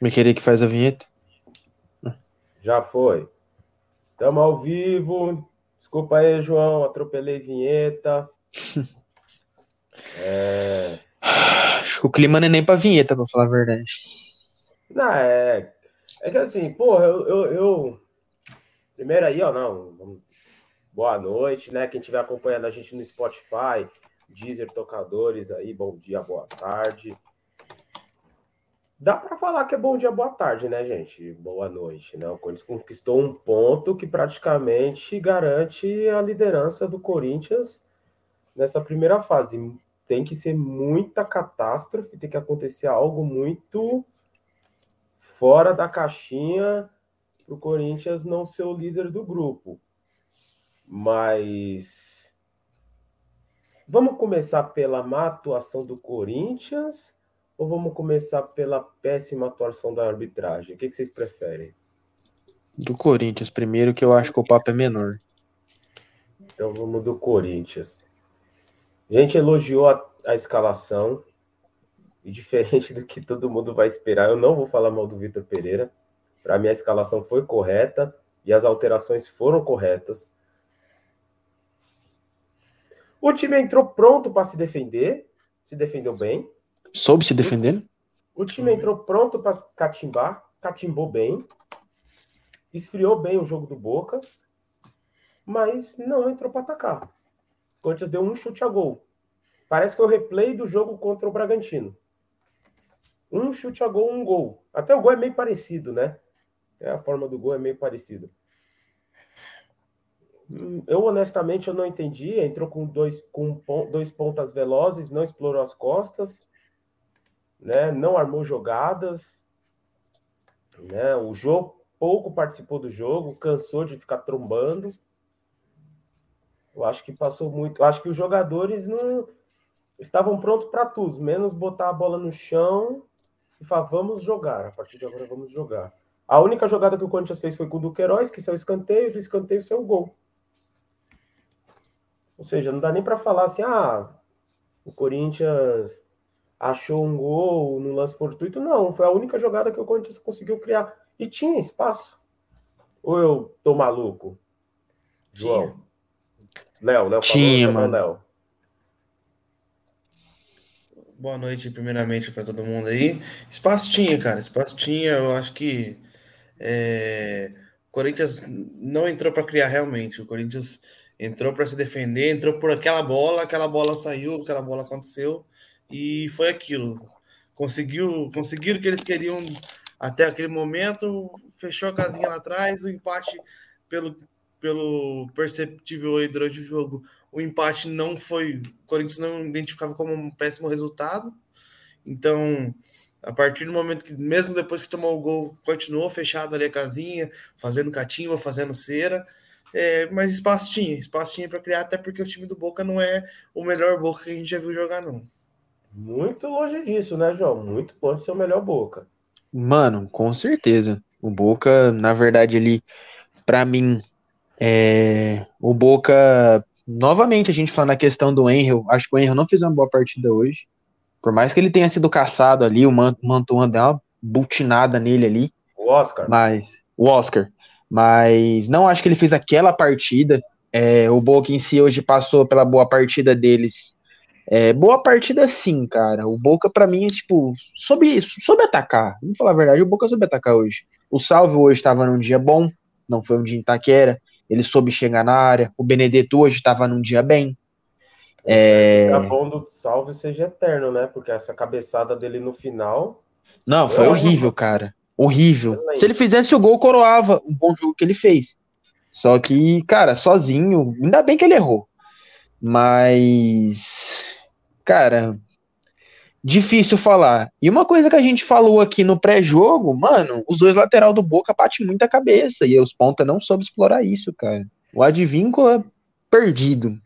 Me querer que faz a vinheta? Já foi. Estamos ao vivo. Desculpa aí, João, atropelei vinheta. é... Acho que o clima não é nem pra vinheta, pra falar a verdade. Não, é. É que assim, porra, eu, eu, eu... Primeiro aí, ó, não. Boa noite, né? Quem estiver acompanhando a gente no Spotify, Deezer, tocadores aí, bom dia, boa tarde. Dá para falar que é bom dia, boa tarde, né, gente? Boa noite, né? O Corinthians conquistou um ponto que praticamente garante a liderança do Corinthians nessa primeira fase. Tem que ser muita catástrofe, tem que acontecer algo muito fora da caixinha para o Corinthians não ser o líder do grupo. Mas vamos começar pela má atuação do Corinthians ou vamos começar pela péssima atuação da arbitragem? O que, vocês preferem? Do Corinthians primeiro, que eu acho que o papo é menor. Então vamos do Corinthians. A gente elogiou a, a escalação. E diferente do que todo mundo vai esperar, eu não vou falar mal do Vitor Pereira. Para mim, a escalação foi correta e as alterações foram corretas. O time entrou pronto para se defender, se defendeu bem. Soube se defender? O time entrou pronto para catimbar, catimbou bem, esfriou bem o jogo do Boca, mas não entrou para atacar. O Corinthians deu um chute a gol. Parece que foi o replay do jogo contra o Bragantino. Um chute a gol, um gol. Até o gol é meio parecido, né? É, a forma do gol é meio parecido. Hum, eu honestamente eu não entendi. Entrou com dois, com dois pontas velozes, não explorou as costas né? Não armou jogadas, né? O jogo pouco participou do jogo, cansou de ficar trombando. Eu acho que passou muito. Eu acho que os jogadores não estavam prontos para tudo, menos botar a bola no chão e falar, vamos jogar. A partir de agora vamos jogar. A única jogada que o Corinthians fez foi com o Duqueiroz, que saiu escanteio, do escanteio saiu o gol. Ou seja, não dá nem para falar assim, ah, o Corinthians achou um gol no lance fortuito. Não, foi a única jogada que o Corinthians conseguiu criar. E tinha espaço. Ou eu tô maluco? João. Léo, Léo Tinha, mano. Léo. Boa noite, primeiramente, para todo mundo aí. Espaço tinha, cara. Espaço tinha. Eu acho que é... o Corinthians não entrou para criar realmente. O Corinthians entrou para se defender, entrou por aquela bola, aquela bola saiu, aquela bola aconteceu. E foi aquilo. Conseguiu, conseguiram o que eles queriam até aquele momento, fechou a casinha lá atrás, o empate pelo, pelo perceptível aí durante o jogo, o empate não foi, o Corinthians não identificava como um péssimo resultado. Então, a partir do momento que, mesmo depois que tomou o gol, continuou fechado ali a casinha, fazendo catimba, fazendo cera. É, mas espaço tinha, espaço tinha para criar, até porque o time do Boca não é o melhor Boca que a gente já viu jogar, não. Muito longe disso, né, João? Muito longe de ser o melhor Boca. Mano, com certeza. O Boca, na verdade, ele, para mim, é... o Boca, novamente, a gente falando na questão do Henry, acho que o Henry não fez uma boa partida hoje. Por mais que ele tenha sido caçado ali, o Mantuan deu uma butinada nele ali. O Oscar. Mas, o Oscar. Mas não acho que ele fez aquela partida. É, o Boca em si hoje passou pela boa partida deles é, boa partida sim, cara. O Boca, para mim, é, tipo, soube, soube atacar. Vamos falar a verdade, o Boca soube atacar hoje. O Salve hoje estava num dia bom, não foi um dia em Taquera. Ele soube chegar na área. O Benedetto hoje estava num dia bem. É... é bom do Salve seja eterno, né? Porque essa cabeçada dele no final. Não, foi horrível, cara. Horrível. Se ele fizesse o gol, coroava o bom jogo que ele fez. Só que, cara, sozinho, ainda bem que ele errou. Mas cara, difícil falar. E uma coisa que a gente falou aqui no pré-jogo, mano, os dois lateral do Boca batem muita cabeça e os ponta não soube explorar isso, cara. O Advíncula é perdido.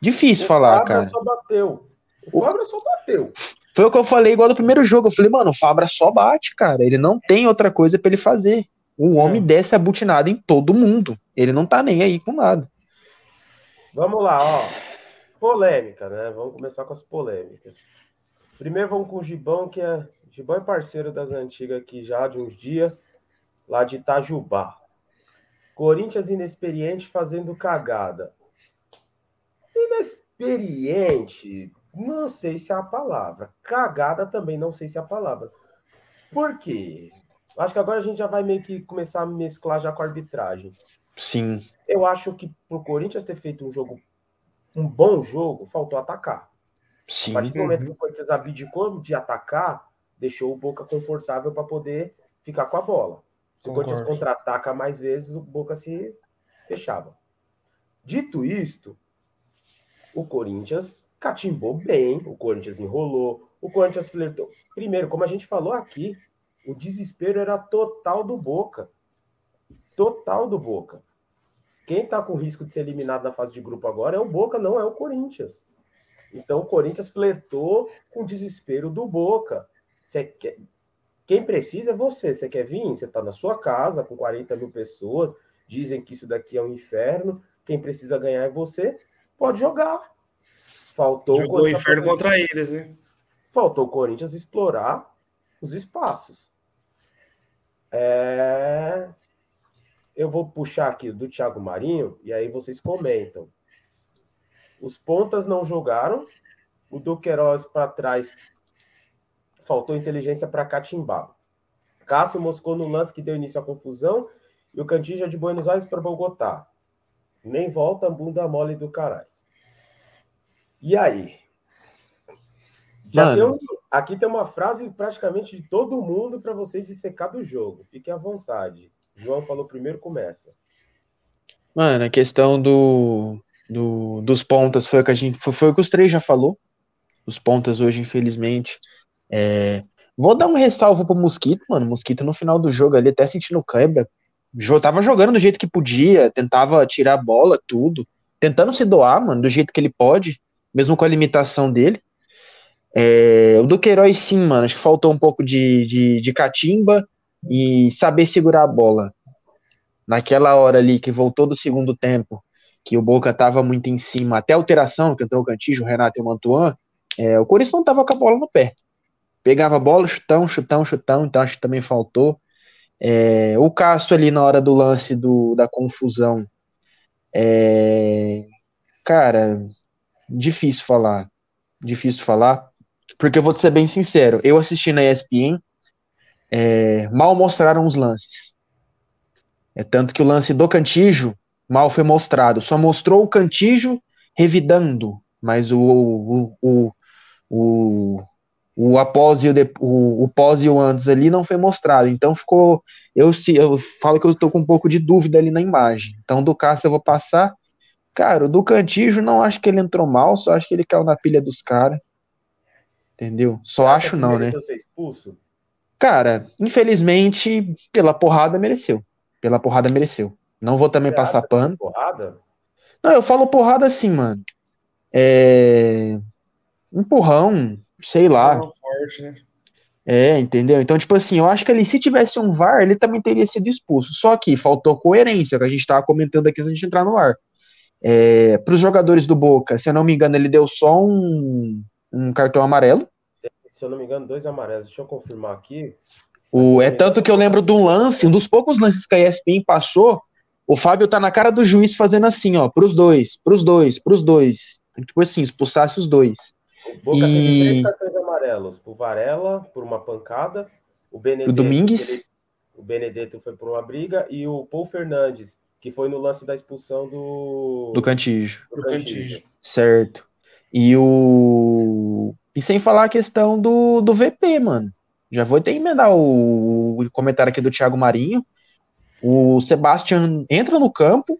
Difícil o falar, Fabra cara. Só bateu. O Fabra só bateu. Foi o que eu falei igual do primeiro jogo. Eu falei, mano, o Fabra só bate, cara. Ele não tem outra coisa para ele fazer. O homem é. desce abutinado em todo mundo. Ele não tá nem aí com nada. Vamos lá, ó polêmica, né? Vamos começar com as polêmicas. Primeiro vamos com o Gibão, que é. Gibão é parceiro das antigas aqui já de uns dias, lá de Itajubá. Corinthians inexperiente fazendo cagada. Inexperiente, não sei se é a palavra. Cagada também não sei se é a palavra. Por quê? Acho que agora a gente já vai meio que começar a mesclar já com a arbitragem. Sim. Eu acho que pro Corinthians ter feito um jogo, um bom jogo, faltou atacar. Sim. A partir do momento que o Corinthians abdicou de atacar, deixou o Boca confortável para poder ficar com a bola. Se Concordo. o Corinthians contra-ataca mais vezes, o Boca se fechava. Dito isto, o Corinthians catimbou bem, o Corinthians enrolou, o Corinthians flertou. Primeiro, como a gente falou aqui, o desespero era total do Boca. Total do Boca. Quem está com risco de ser eliminado na fase de grupo agora é o Boca, não é o Corinthians. Então o Corinthians flertou com o desespero do Boca. Quer... Quem precisa é você. Você quer vir? Você está na sua casa com 40 mil pessoas. Dizem que isso daqui é um inferno. Quem precisa ganhar é você. Pode jogar. Faltou Jogou o inferno contra eles, né? Faltou o Corinthians explorar os espaços. É... Eu vou puxar aqui do Thiago Marinho e aí vocês comentam. Os pontas não jogaram. O Duqueiroz para trás faltou inteligência para catimbar. Cássio moscou no lance que deu início à confusão e o Cantija de Buenos Aires para Bogotá. Nem volta bunda mole do caralho. E aí? Já tem um, aqui tem uma frase praticamente de todo mundo para vocês dissecar do jogo. Fiquem à vontade. João falou primeiro, começa. Mano, a questão do, do, dos pontas foi o que a gente. Foi, foi o que os três já falou. Os pontas hoje, infelizmente, é, vou dar um ressalvo pro Mosquito, mano. Mosquito no final do jogo ali, até sentindo câimbra. Tava jogando do jeito que podia, tentava tirar a bola, tudo. Tentando se doar, mano, do jeito que ele pode, mesmo com a limitação dele. É, o Duqueiroz, sim, mano, acho que faltou um pouco de, de, de catimba e saber segurar a bola. Naquela hora ali que voltou do segundo tempo, que o Boca tava muito em cima, até a alteração, que entrou o Cantijo, o Renato e o Mantuan, é, o Corinthians não tava com a bola no pé. Pegava a bola, chutão, chutão, chutão, então acho que também faltou. É, o Castro ali na hora do lance do, da confusão. É, cara, difícil falar. Difícil falar. Porque eu vou ser bem sincero, eu assisti na ESPN, é, mal mostraram os lances. É tanto que o lance do Cantijo mal foi mostrado. Só mostrou o Cantijo revidando, mas o, o, o, o, o após e o, o, o pós e o antes ali não foi mostrado. Então ficou. Eu, eu falo que eu estou com um pouco de dúvida ali na imagem. Então do Cássio eu vou passar. Cara, o do Cantijo não acho que ele entrou mal, só acho que ele caiu na pilha dos caras. Entendeu? Só acho não, né? Ser expulso? Cara, infelizmente, pela porrada mereceu. Pela porrada mereceu. Não vou também Você passar pano. Porrada? Não, eu falo porrada assim, mano. É. Empurrão, sei lá. Forte, né? É, entendeu? Então, tipo assim, eu acho que ele, se tivesse um VAR, ele também teria sido expulso. Só que faltou coerência, que a gente tava comentando aqui antes de entrar no ar. É, Para os jogadores do Boca, se eu não me engano, ele deu só um, um cartão amarelo. Se eu não me engano, dois amarelos. Deixa eu confirmar aqui. O, é tanto que eu lembro de um lance, um dos poucos lances que a ESPN passou, o Fábio tá na cara do juiz fazendo assim, ó, pros dois, pros dois, pros dois. Tipo assim, expulsasse os dois. O Boca e... teve três cartões amarelos. Por Varela, por uma pancada. O Benedetto. O Domingues. O Benedetto foi por uma briga. E o Paul Fernandes, que foi no lance da expulsão do. Do Cantígio. Do Cantígio. Certo. E o. E sem falar a questão do, do VP, mano. Já vou até emendar o, o comentário aqui do Thiago Marinho. O Sebastian entra no campo,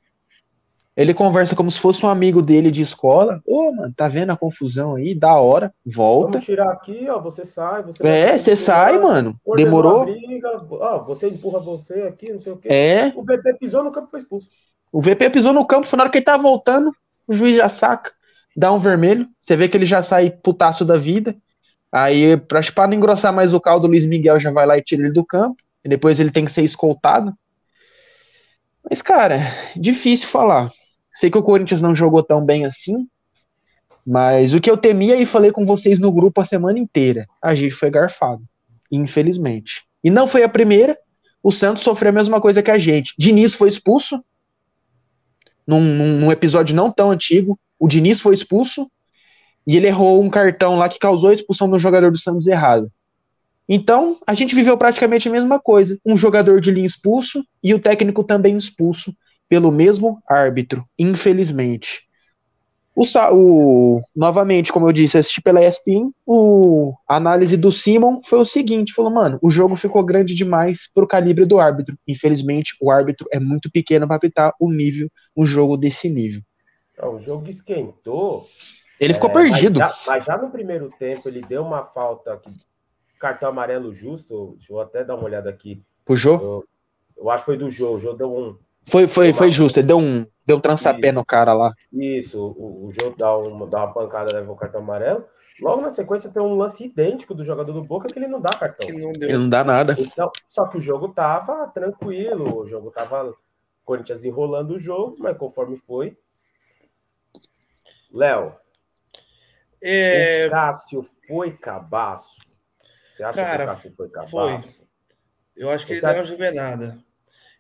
ele conversa como se fosse um amigo dele de escola. Ô, oh, mano, tá vendo a confusão aí? Da hora, volta. Vamos tirar aqui, ó. Você sai, você. É, você sai, mano. Demorou. Briga, ó, você empurra você aqui, não sei o quê. É. O VP pisou no campo e foi expulso. O VP pisou no campo, foi na hora que ele tá voltando, o juiz já saca, dá um vermelho. Você vê que ele já sai putaço da vida. Aí, pra, pra não engrossar mais o caldo, o Luiz Miguel já vai lá e tira ele do campo. E depois ele tem que ser escoltado. Mas, cara, difícil falar. Sei que o Corinthians não jogou tão bem assim, Mas o que eu temia e falei com vocês no grupo a semana inteira, a gente foi garfado, infelizmente. E não foi a primeira, o Santos sofreu a mesma coisa que a gente. Diniz foi expulso, num, num episódio não tão antigo, o Diniz foi expulso, e ele errou um cartão lá que causou a expulsão do jogador do Santos errado. Então, a gente viveu praticamente a mesma coisa. Um jogador de linha expulso e o técnico também expulso pelo mesmo árbitro, infelizmente. O, o, novamente, como eu disse, assisti pela ESPN, o, a análise do Simon foi o seguinte, falou, mano, o jogo ficou grande demais pro calibre do árbitro. Infelizmente, o árbitro é muito pequeno para apitar o nível, um jogo desse nível. Não, o jogo esquentou. Ele é, ficou perdido. Mas já, mas já, no primeiro tempo ele deu uma falta, que, cartão amarelo justo, deixa eu até dar uma olhada aqui. O Jô? Eu, eu acho que foi do Jô, o Jô deu um... Foi, foi, foi justo, ele deu um, deu um trançapé no cara lá. Isso, o, o Jô dá uma, dá uma pancada, leva o cartão amarelo. Logo na sequência tem um lance idêntico do jogador do Boca que ele não dá cartão. Que não, deu. Ele não dá nada. Então, só que o jogo tava tranquilo, o jogo tava Corinthians enrolando o jogo, mas conforme foi. Léo. É... O Cássio foi cabaço. Você acha Cara, que o Cássio foi cabaço? Foi. Eu acho que Você ele acha... não nada.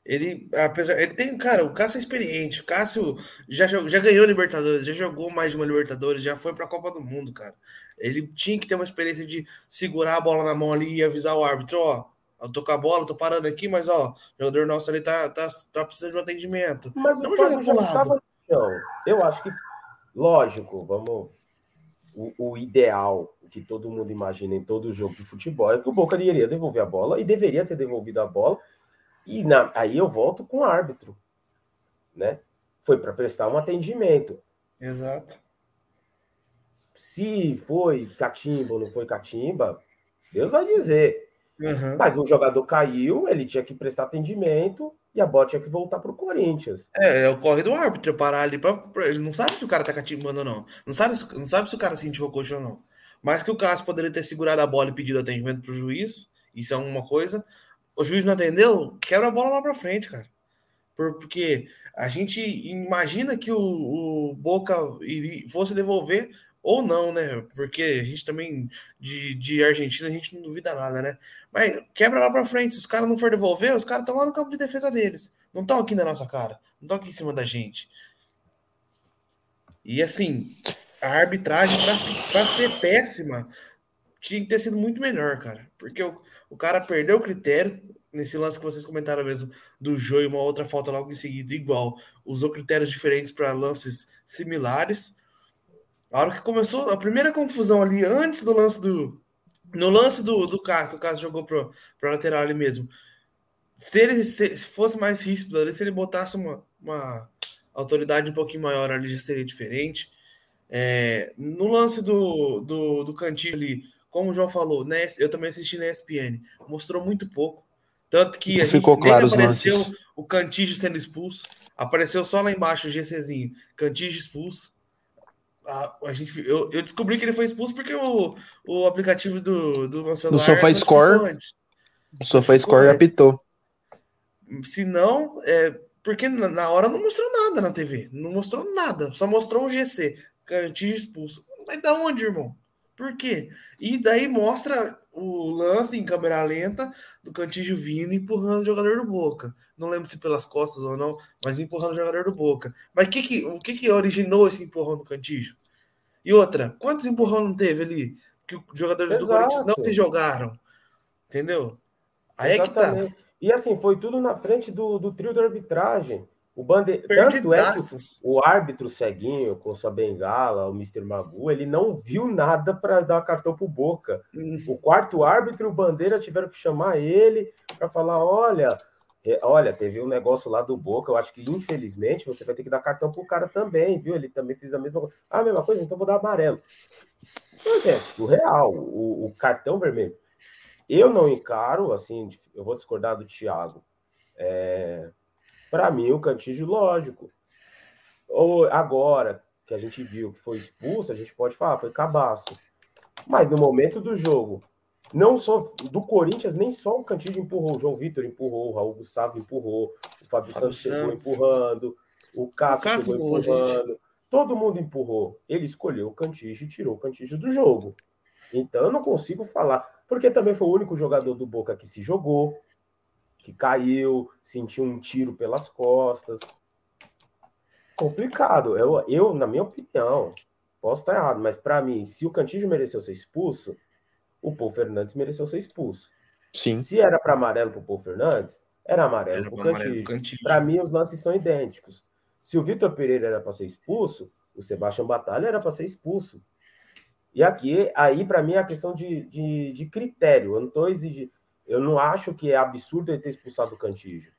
Ele, apesar, ele tem, cara, o Cássio é experiente. O Cássio já, já ganhou Libertadores, já jogou mais de uma Libertadores, já foi para a Copa do Mundo, cara. Ele tinha que ter uma experiência de segurar a bola na mão ali e avisar o árbitro, ó, eu tô com a bola, tô parando aqui, mas ó, o jogador nosso ali tá, tá, tá precisando de um atendimento. Mas não joga pro lado. Eu acho que, lógico, vamos. O, o, ideal que todo mundo imagina em todo jogo de futebol é que o Boca iria devolver a bola e deveria ter devolvido a bola e na, aí eu volto com o árbitro, né? Foi para prestar um atendimento. Exato. Se foi catimba ou não foi catimba, Deus vai dizer. Uhum. Mas o jogador caiu, ele tinha que prestar atendimento e a bola tinha que voltar para o Corinthians. É, é o corre do árbitro parar ali para ele não sabe se o cara tá catimbando ou não. Não sabe, não sabe se o cara sentiu o coxa ou não. Mas que o Cássio poderia ter segurado a bola e pedido atendimento para o juiz, isso é uma coisa o juiz não atendeu, quebra a bola lá para frente, cara. Porque a gente imagina que o, o Boca fosse devolver ou não, né? Porque a gente também, de, de Argentina, a gente não duvida nada, né? Mas quebra lá para frente. Se os caras não for devolver, os caras estão lá no campo de defesa deles. Não estão aqui na nossa cara. Não estão aqui em cima da gente. E assim, a arbitragem, para ser péssima, tinha que ter sido muito melhor, cara. Porque o, o cara perdeu o critério, nesse lance que vocês comentaram mesmo, do Jô e uma outra falta logo em seguida, igual. Usou critérios diferentes para lances similares. A hora que começou a primeira confusão ali, antes do lance do. No lance do, do carro, que o caso jogou pro, pro lateral ali mesmo. Se ele se, se fosse mais ríspido ali, se ele botasse uma, uma autoridade um pouquinho maior ali, já seria diferente. É, no lance do, do, do cantinho ali, como o João falou, né, eu também assisti na ESPN, mostrou muito pouco. Tanto que a Ficou gente claro apareceu o Cantígio sendo expulso. Apareceu só lá embaixo o GCzinho. Cantígio expulso. A, a gente, eu, eu, descobri que ele foi expulso porque o, o aplicativo do, do meu celular... Do SofaScore. O SofaScore apitou. Se não, é, porque na, hora não mostrou nada na TV. Não mostrou nada. Só mostrou um GC. Cantígio expulso. Mas da onde, irmão? Por quê? E daí mostra o lance em câmera lenta do Cantígio vindo empurrando o jogador do Boca. Não lembro se pelas costas ou não, mas empurrando o jogador do Boca. Mas que que, o que, que originou esse empurrão do Cantígio? E outra, quantos empurrão não teve ali? Que os jogadores Exato. do Corinthians não se jogaram. Entendeu? Aí Exatamente. é que tá. E assim, foi tudo na frente do, do trio de arbitragem. O bande... Tanto é que o árbitro ceguinho, com sua bengala, o Mr. Magu, ele não viu nada para dar cartão pro Boca. Hum. O quarto árbitro e o Bandeira tiveram que chamar ele para falar: olha, é, olha, teve um negócio lá do Boca, eu acho que infelizmente você vai ter que dar cartão pro cara também, viu? Ele também fez a mesma coisa. Ah, a mesma coisa, então vou dar amarelo. Mas é surreal. O, o cartão vermelho. Eu não encaro, assim, eu vou discordar do Thiago. É, para mim, o Cantígio, lógico. Ou agora que a gente viu que foi expulso, a gente pode falar, foi cabaço. Mas no momento do jogo, não só do Corinthians, nem só o Cantígio empurrou, o João Vitor empurrou, o Raul Gustavo empurrou, o Fábio, Fábio Santos chegou empurrando, o Cássio, chegou empurrando. Todo mundo empurrou. Ele escolheu o Cantígio e tirou o Cantígio do jogo. Então eu não consigo falar. Porque também foi o único jogador do Boca que se jogou, que caiu, sentiu um tiro pelas costas. Complicado. Eu, eu na minha opinião, posso estar errado, mas para mim, se o Cantígio mereceu ser expulso, o Paul Fernandes mereceu ser expulso. Sim. Se era para amarelo para o Paul Fernandes, era amarelo para o Cantígio. Para mim, os lances são idênticos. Se o Vitor Pereira era para ser expulso, o Sebastião Batalha era para ser expulso. E aqui, aí, para mim, é a questão de, de, de, critério. Eu não estou exigindo. Eu não acho que é absurdo ele ter expulsado o Cantígio.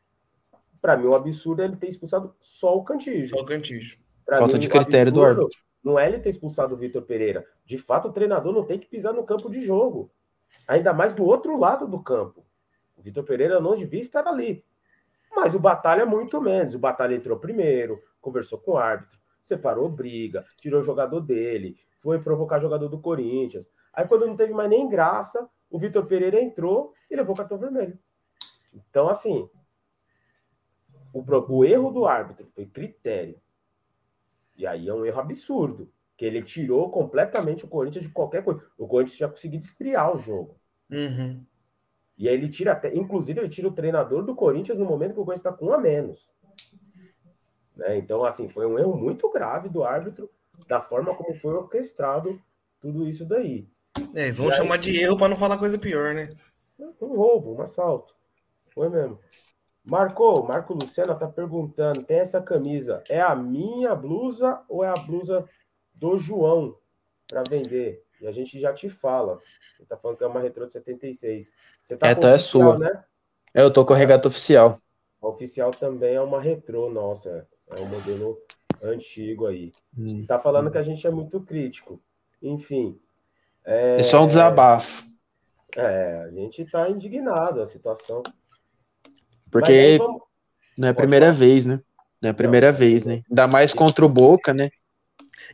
Para mim, o absurdo é ele ter expulsado só o Cantígio. Só o Cantígio. Falta mim, de critério do árbitro. Não é ele ter expulsado o Vitor Pereira. De fato, o treinador não tem que pisar no campo de jogo. Ainda mais do outro lado do campo. O Vitor Pereira não devia estar ali. Mas o Batalha, muito menos. O Batalha entrou primeiro, conversou com o árbitro, separou briga, tirou o jogador dele, foi provocar jogador do Corinthians. Aí, quando não teve mais nem graça, o Vitor Pereira entrou e levou cartão vermelho. Então, assim, o, o erro do árbitro foi critério. E aí é um erro absurdo, que ele tirou completamente o Corinthians de qualquer coisa. O Corinthians já conseguiu esfriar o jogo. Uhum. E aí ele tira até, inclusive, ele tira o treinador do Corinthians no momento que o Corinthians está com um a menos. Né? Então, assim, foi um erro muito grave do árbitro, da forma como foi orquestrado tudo isso daí. É, vamos chamar de erro para não falar coisa pior, né? Um roubo, um assalto. Foi mesmo. Marco, Marco Luciano tá perguntando: tem essa camisa, é a minha blusa ou é a blusa do João para vender? E a gente já te fala. Ele tá falando que é uma retrô de 76. Você tá é, então é sua. Né? É, eu tô com a regata oficial. A oficial também é uma retrô, nossa. É um modelo antigo aí. Hum. Tá falando que a gente é muito crítico. Enfim. É, é só um desabafo. É, a gente tá indignado a situação. Porque vamos... não é a primeira falar. vez, né? Não é a primeira não, vez, né? Ainda mais contra o Boca, né?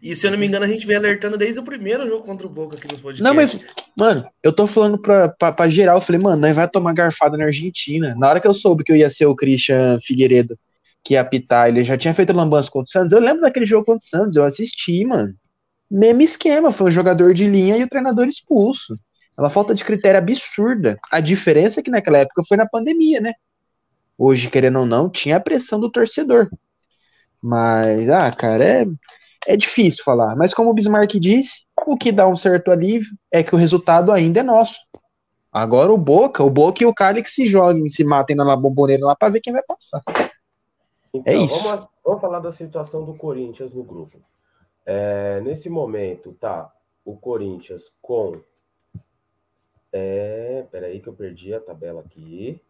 E se eu não me engano, a gente vem alertando desde o primeiro jogo contra o Boca aqui nos podcasts. Não, mas, mano, eu tô falando pra, pra, pra geral, eu falei, mano, nós vai tomar garfada na Argentina. Na hora que eu soube que eu ia ser o Christian Figueiredo, que ia apitar, ele já tinha feito lambança contra o Santos, eu lembro daquele jogo contra o Santos, eu assisti, mano. Mesmo esquema, foi um jogador de linha e o treinador expulso. É uma falta de critério absurda. A diferença é que naquela época foi na pandemia, né? Hoje, querendo ou não, tinha a pressão do torcedor. Mas, ah, cara, é, é difícil falar. Mas como o Bismarck disse, o que dá um certo alívio é que o resultado ainda é nosso. Agora o Boca, o Boca e o Cali que se joguem, se matem na bomboneira lá para ver quem vai passar. É então, é isso. Vamos, vamos, falar da situação do Corinthians no grupo. É, nesse momento, tá o Corinthians com. É, peraí que eu perdi a tabela aqui.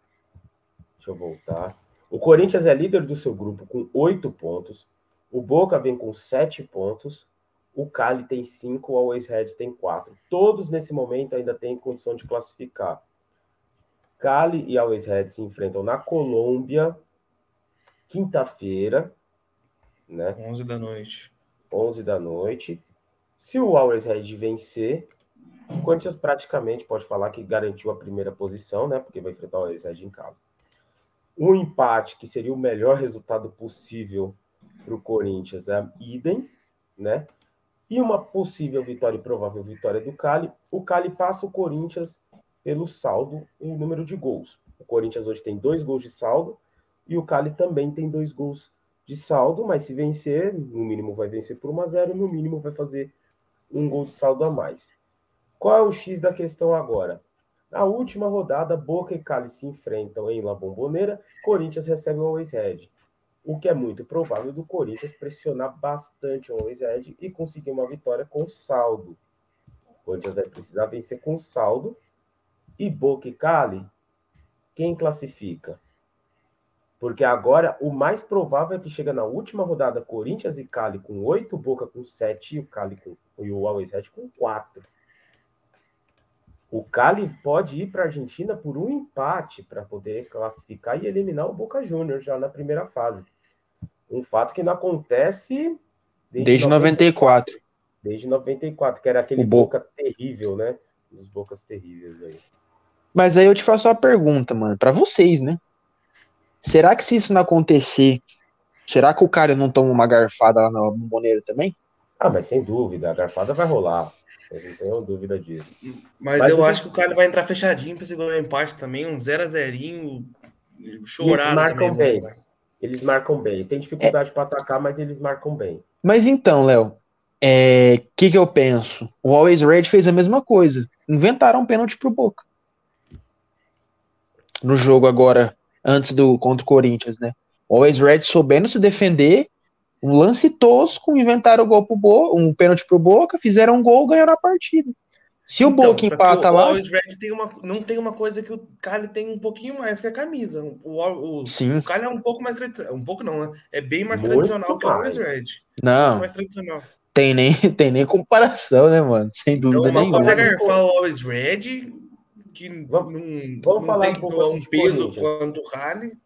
Deixa eu voltar. O Corinthians é líder do seu grupo com oito pontos. O Boca vem com sete pontos. O Cali tem cinco. O Always Red tem quatro. Todos nesse momento ainda têm condição de classificar. Cali e Always Red se enfrentam na Colômbia, quinta-feira, né? 11 da noite. 11 da noite. Se o Always Red vencer, o Corinthians praticamente pode falar que garantiu a primeira posição, né? Porque vai enfrentar o Always Red em casa um empate, que seria o melhor resultado possível para o Corinthians, é idem, né? E uma possível vitória e provável vitória do Cali. O Cali passa o Corinthians pelo saldo e número de gols. O Corinthians hoje tem dois gols de saldo e o Cali também tem dois gols de saldo, mas se vencer, no mínimo vai vencer por 1 a 0 no mínimo vai fazer um gol de saldo a mais. Qual é o X da questão agora? Na última rodada, Boca e Cali se enfrentam em La Bombonera. Corinthians recebe o Always Red. O que é muito provável do Corinthians pressionar bastante o Always Red e conseguir uma vitória com saldo. O Corinthians vai precisar vencer com saldo. E Boca e Cali, quem classifica? Porque agora o mais provável é que chega na última rodada Corinthians e Cali com oito, Boca com sete e o Cali com, e o Always Red com quatro. O Cali pode ir para a Argentina por um empate para poder classificar e eliminar o Boca Juniors já na primeira fase. Um fato que não acontece desde, desde 94. 94. Desde 94, que era aquele Boca. Boca terrível, né? Os Bocas terríveis aí. Mas aí eu te faço uma pergunta, mano, para vocês, né? Será que se isso não acontecer, Será que o cara não toma uma garfada lá na bomboneira também? Ah, mas sem dúvida, a garfada vai rolar. Eu não tenho dúvida disso. Mas, mas eu, acho que o cara vai entrar fechadinho para segurar o empate também, um 0 a 0 chorado marcam também. Bem. Eles marcam bem. Eles têm dificuldade é. para atacar, mas eles marcam bem. Mas então, Léo, o é, que, que eu penso? O Always Red fez a mesma coisa. Inventaram um pênalti pro Boca. No jogo agora, antes do contra o Corinthians, né? O Always Red soubendo se defender, um lance tosco, inventaram o gol pro Boca, um pênalti pro Boca, fizeram um gol, ganharam a partida. Se o então, Boca empata o lá. Always Red tem uma, não tem uma coisa que o Cali tem um pouquinho mais que a camisa. O, o, Sim. o Cali é um pouco mais tradicional. Um pouco não, né? É bem mais Muito tradicional mais. que o Always Red. Não. Um mais tradicional. Tem nem, tem nem comparação, né, mano? Sem então, dúvida então, uma nenhuma. Uma coisa é garfar o Always Red, que vamos, não, vamos não falar tem um, um peso quanto o Cali.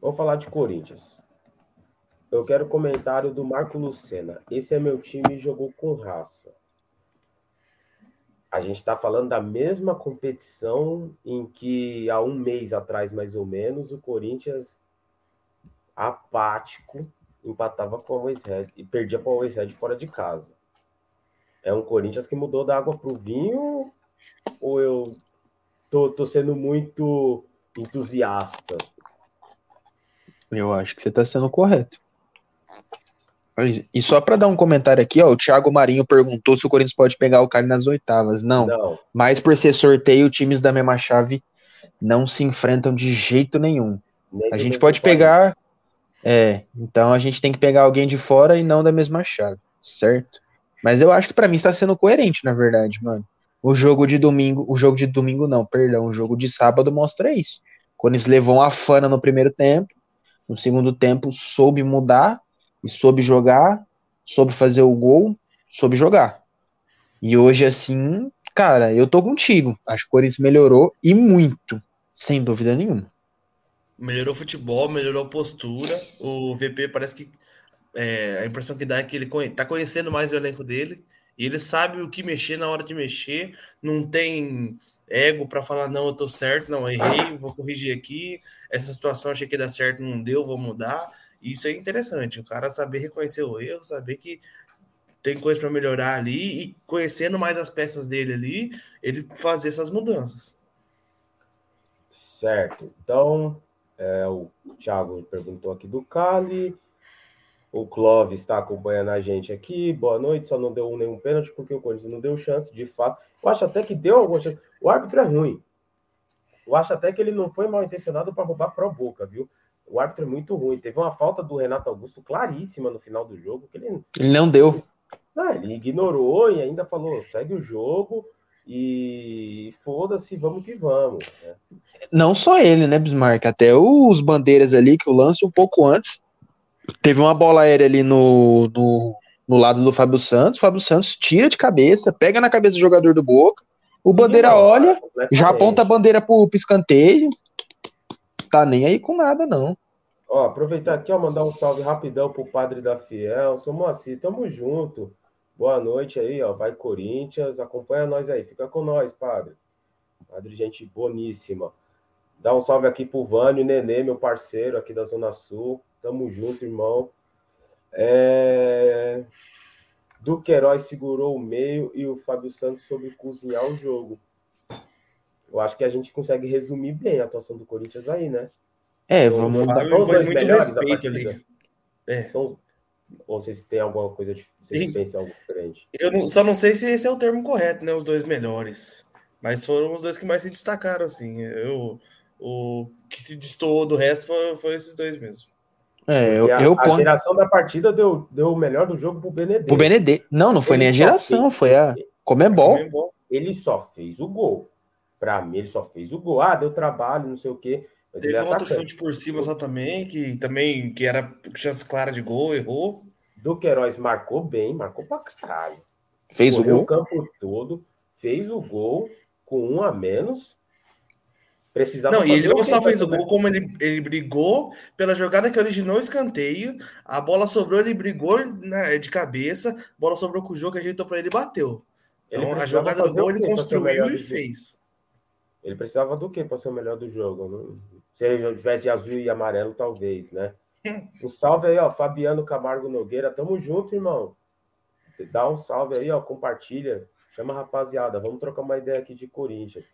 Vamos falar de Corinthians. Eu quero comentário do Marco Lucena. Esse é meu time e jogou com raça a gente está falando da mesma competição em que há um mês atrás, mais ou menos, o Corinthians apático empatava com o Always Red e perdia para o Always Red fora de casa. É um Corinthians que mudou da água para o vinho ou eu tô, tô sendo muito entusiasta? Eu acho que você está sendo correto. E só para dar um comentário aqui, ó, o Thiago Marinho perguntou se o Corinthians pode pegar o Cali nas oitavas. Não. não. Mas por ser sorteio, times da mesma chave não se enfrentam de jeito nenhum. Nem a gente pode pegar. É, então a gente tem que pegar alguém de fora e não da mesma chave, certo? Mas eu acho que para mim está sendo coerente, na verdade, mano. O jogo de domingo, o jogo de domingo não, perdão, o jogo de sábado mostra isso. Quando eles levou uma fana no primeiro tempo, no segundo tempo soube mudar e soube jogar, soube fazer o gol, soube jogar. E hoje, assim, cara, eu tô contigo. Acho que o Corinthians melhorou e muito, sem dúvida nenhuma. Melhorou o futebol, melhorou a postura. O VP parece que é, a impressão que dá é que ele tá conhecendo mais o elenco dele e ele sabe o que mexer na hora de mexer. Não tem ego para falar, não, eu tô certo, não, errei, vou corrigir aqui. Essa situação achei que ia dar certo, não deu, vou mudar. Isso é interessante, o cara saber reconhecer o erro, saber que tem coisa para melhorar ali e conhecendo mais as peças dele ali, ele fazer essas mudanças. Certo. Então, é, o Thiago perguntou aqui do Cali. O Clóvis está acompanhando a gente aqui. Boa noite. Só não deu nenhum pênalti porque o Corinthians não deu chance, de fato. Eu acho até que deu alguma chance. O árbitro é ruim. Eu acho até que ele não foi mal intencionado para roubar pro boca, viu? O árbitro é muito ruim. Teve uma falta do Renato Augusto claríssima no final do jogo. Que ele, ele não deu. Ah, ele ignorou e ainda falou: segue o jogo e foda-se, vamos que vamos. Né? Não só ele, né, Bismarck? Até os bandeiras ali que o lance um pouco antes. Teve uma bola aérea ali no, no, no lado do Fábio Santos. O Fábio Santos tira de cabeça, pega na cabeça do jogador do Boca. O bandeira olha, já aponta a bandeira pro, pro escanteio tá nem aí com nada, não. Ó, aproveitar aqui, ó, mandar um salve rapidão pro padre da Fiel. Sou Moacir, tamo junto. Boa noite aí, ó. Vai Corinthians, acompanha nós aí. Fica com nós, padre. Padre, gente boníssima. Dá um salve aqui pro Vânio Nenê, meu parceiro aqui da Zona Sul. Tamo junto, irmão. É... Duqueiroz segurou o meio e o Fábio Santos soube cozinhar o jogo. Eu acho que a gente consegue resumir bem a atuação do Corinthians aí, né? É, São vamos dar os dois melhores respeito ali. É. São, ou se tem alguma coisa de vocês pensam algo diferente. Eu não, só não sei se esse é o termo correto, né? Os dois melhores. Mas foram os dois que mais se destacaram, assim. Eu, o que se destoou do resto foi, foi esses dois mesmo. É, eu, a, eu a geração da partida deu, deu o melhor do jogo pro Benedetto. O Benedetto. Não, não foi ele nem a geração, fez, foi a Comembol. Ele só fez o gol. Para mim, ele só fez o gol. Ah, deu trabalho, não sei o quê. Mas Teve um outro chute por cima só também, que também que era chance clara de gol, errou. Duqueiroz marcou bem, marcou pra caralho. Fez Correu o gol. o campo todo, fez o gol com um a menos. Precisava não, e ele não só fez o gol, como ele, ele brigou pela jogada que originou o escanteio. A bola sobrou, ele brigou né, de cabeça. A bola sobrou com o jogo, ajeitou para ele e bateu. Então, a jogada boa ele construiu e fez. Ele precisava do quê para ser o melhor do jogo? Se ele tivesse de azul e amarelo, talvez, né? Um salve aí, ó, Fabiano Camargo Nogueira. Tamo junto, irmão. Dá um salve aí, ó, compartilha. Chama a rapaziada. Vamos trocar uma ideia aqui de Corinthians.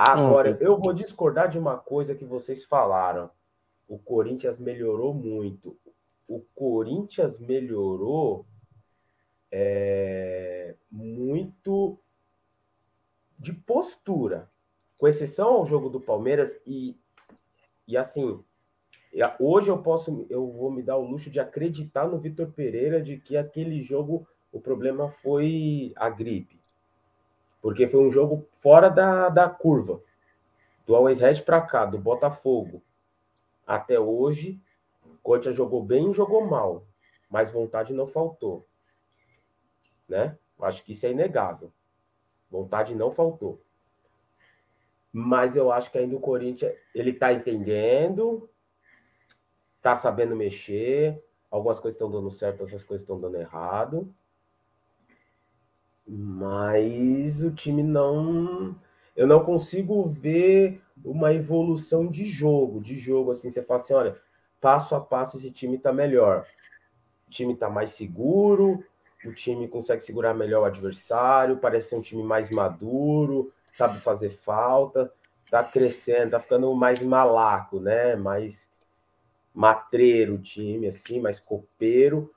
Agora, eu vou discordar de uma coisa que vocês falaram. O Corinthians melhorou muito. O Corinthians melhorou é, muito de postura, com exceção ao jogo do Palmeiras e, e assim, hoje eu posso, eu vou me dar o luxo de acreditar no Vitor Pereira de que aquele jogo o problema foi a gripe, porque foi um jogo fora da, da curva, do Always Red para cá, do Botafogo, até hoje, Corinthians jogou bem e jogou mal, mas vontade não faltou né? Acho que isso é inegável. Vontade não faltou. Mas eu acho que ainda o Corinthians, ele tá entendendo, tá sabendo mexer, algumas coisas estão dando certo, outras coisas estão dando errado. Mas o time não eu não consigo ver uma evolução de jogo, de jogo assim, você fala assim, olha, passo a passo esse time tá melhor. O time tá mais seguro, o time consegue segurar melhor o adversário, parece ser um time mais maduro, sabe fazer falta, tá crescendo, tá ficando mais malaco, né? Mais matreiro o time, assim, mais copeiro,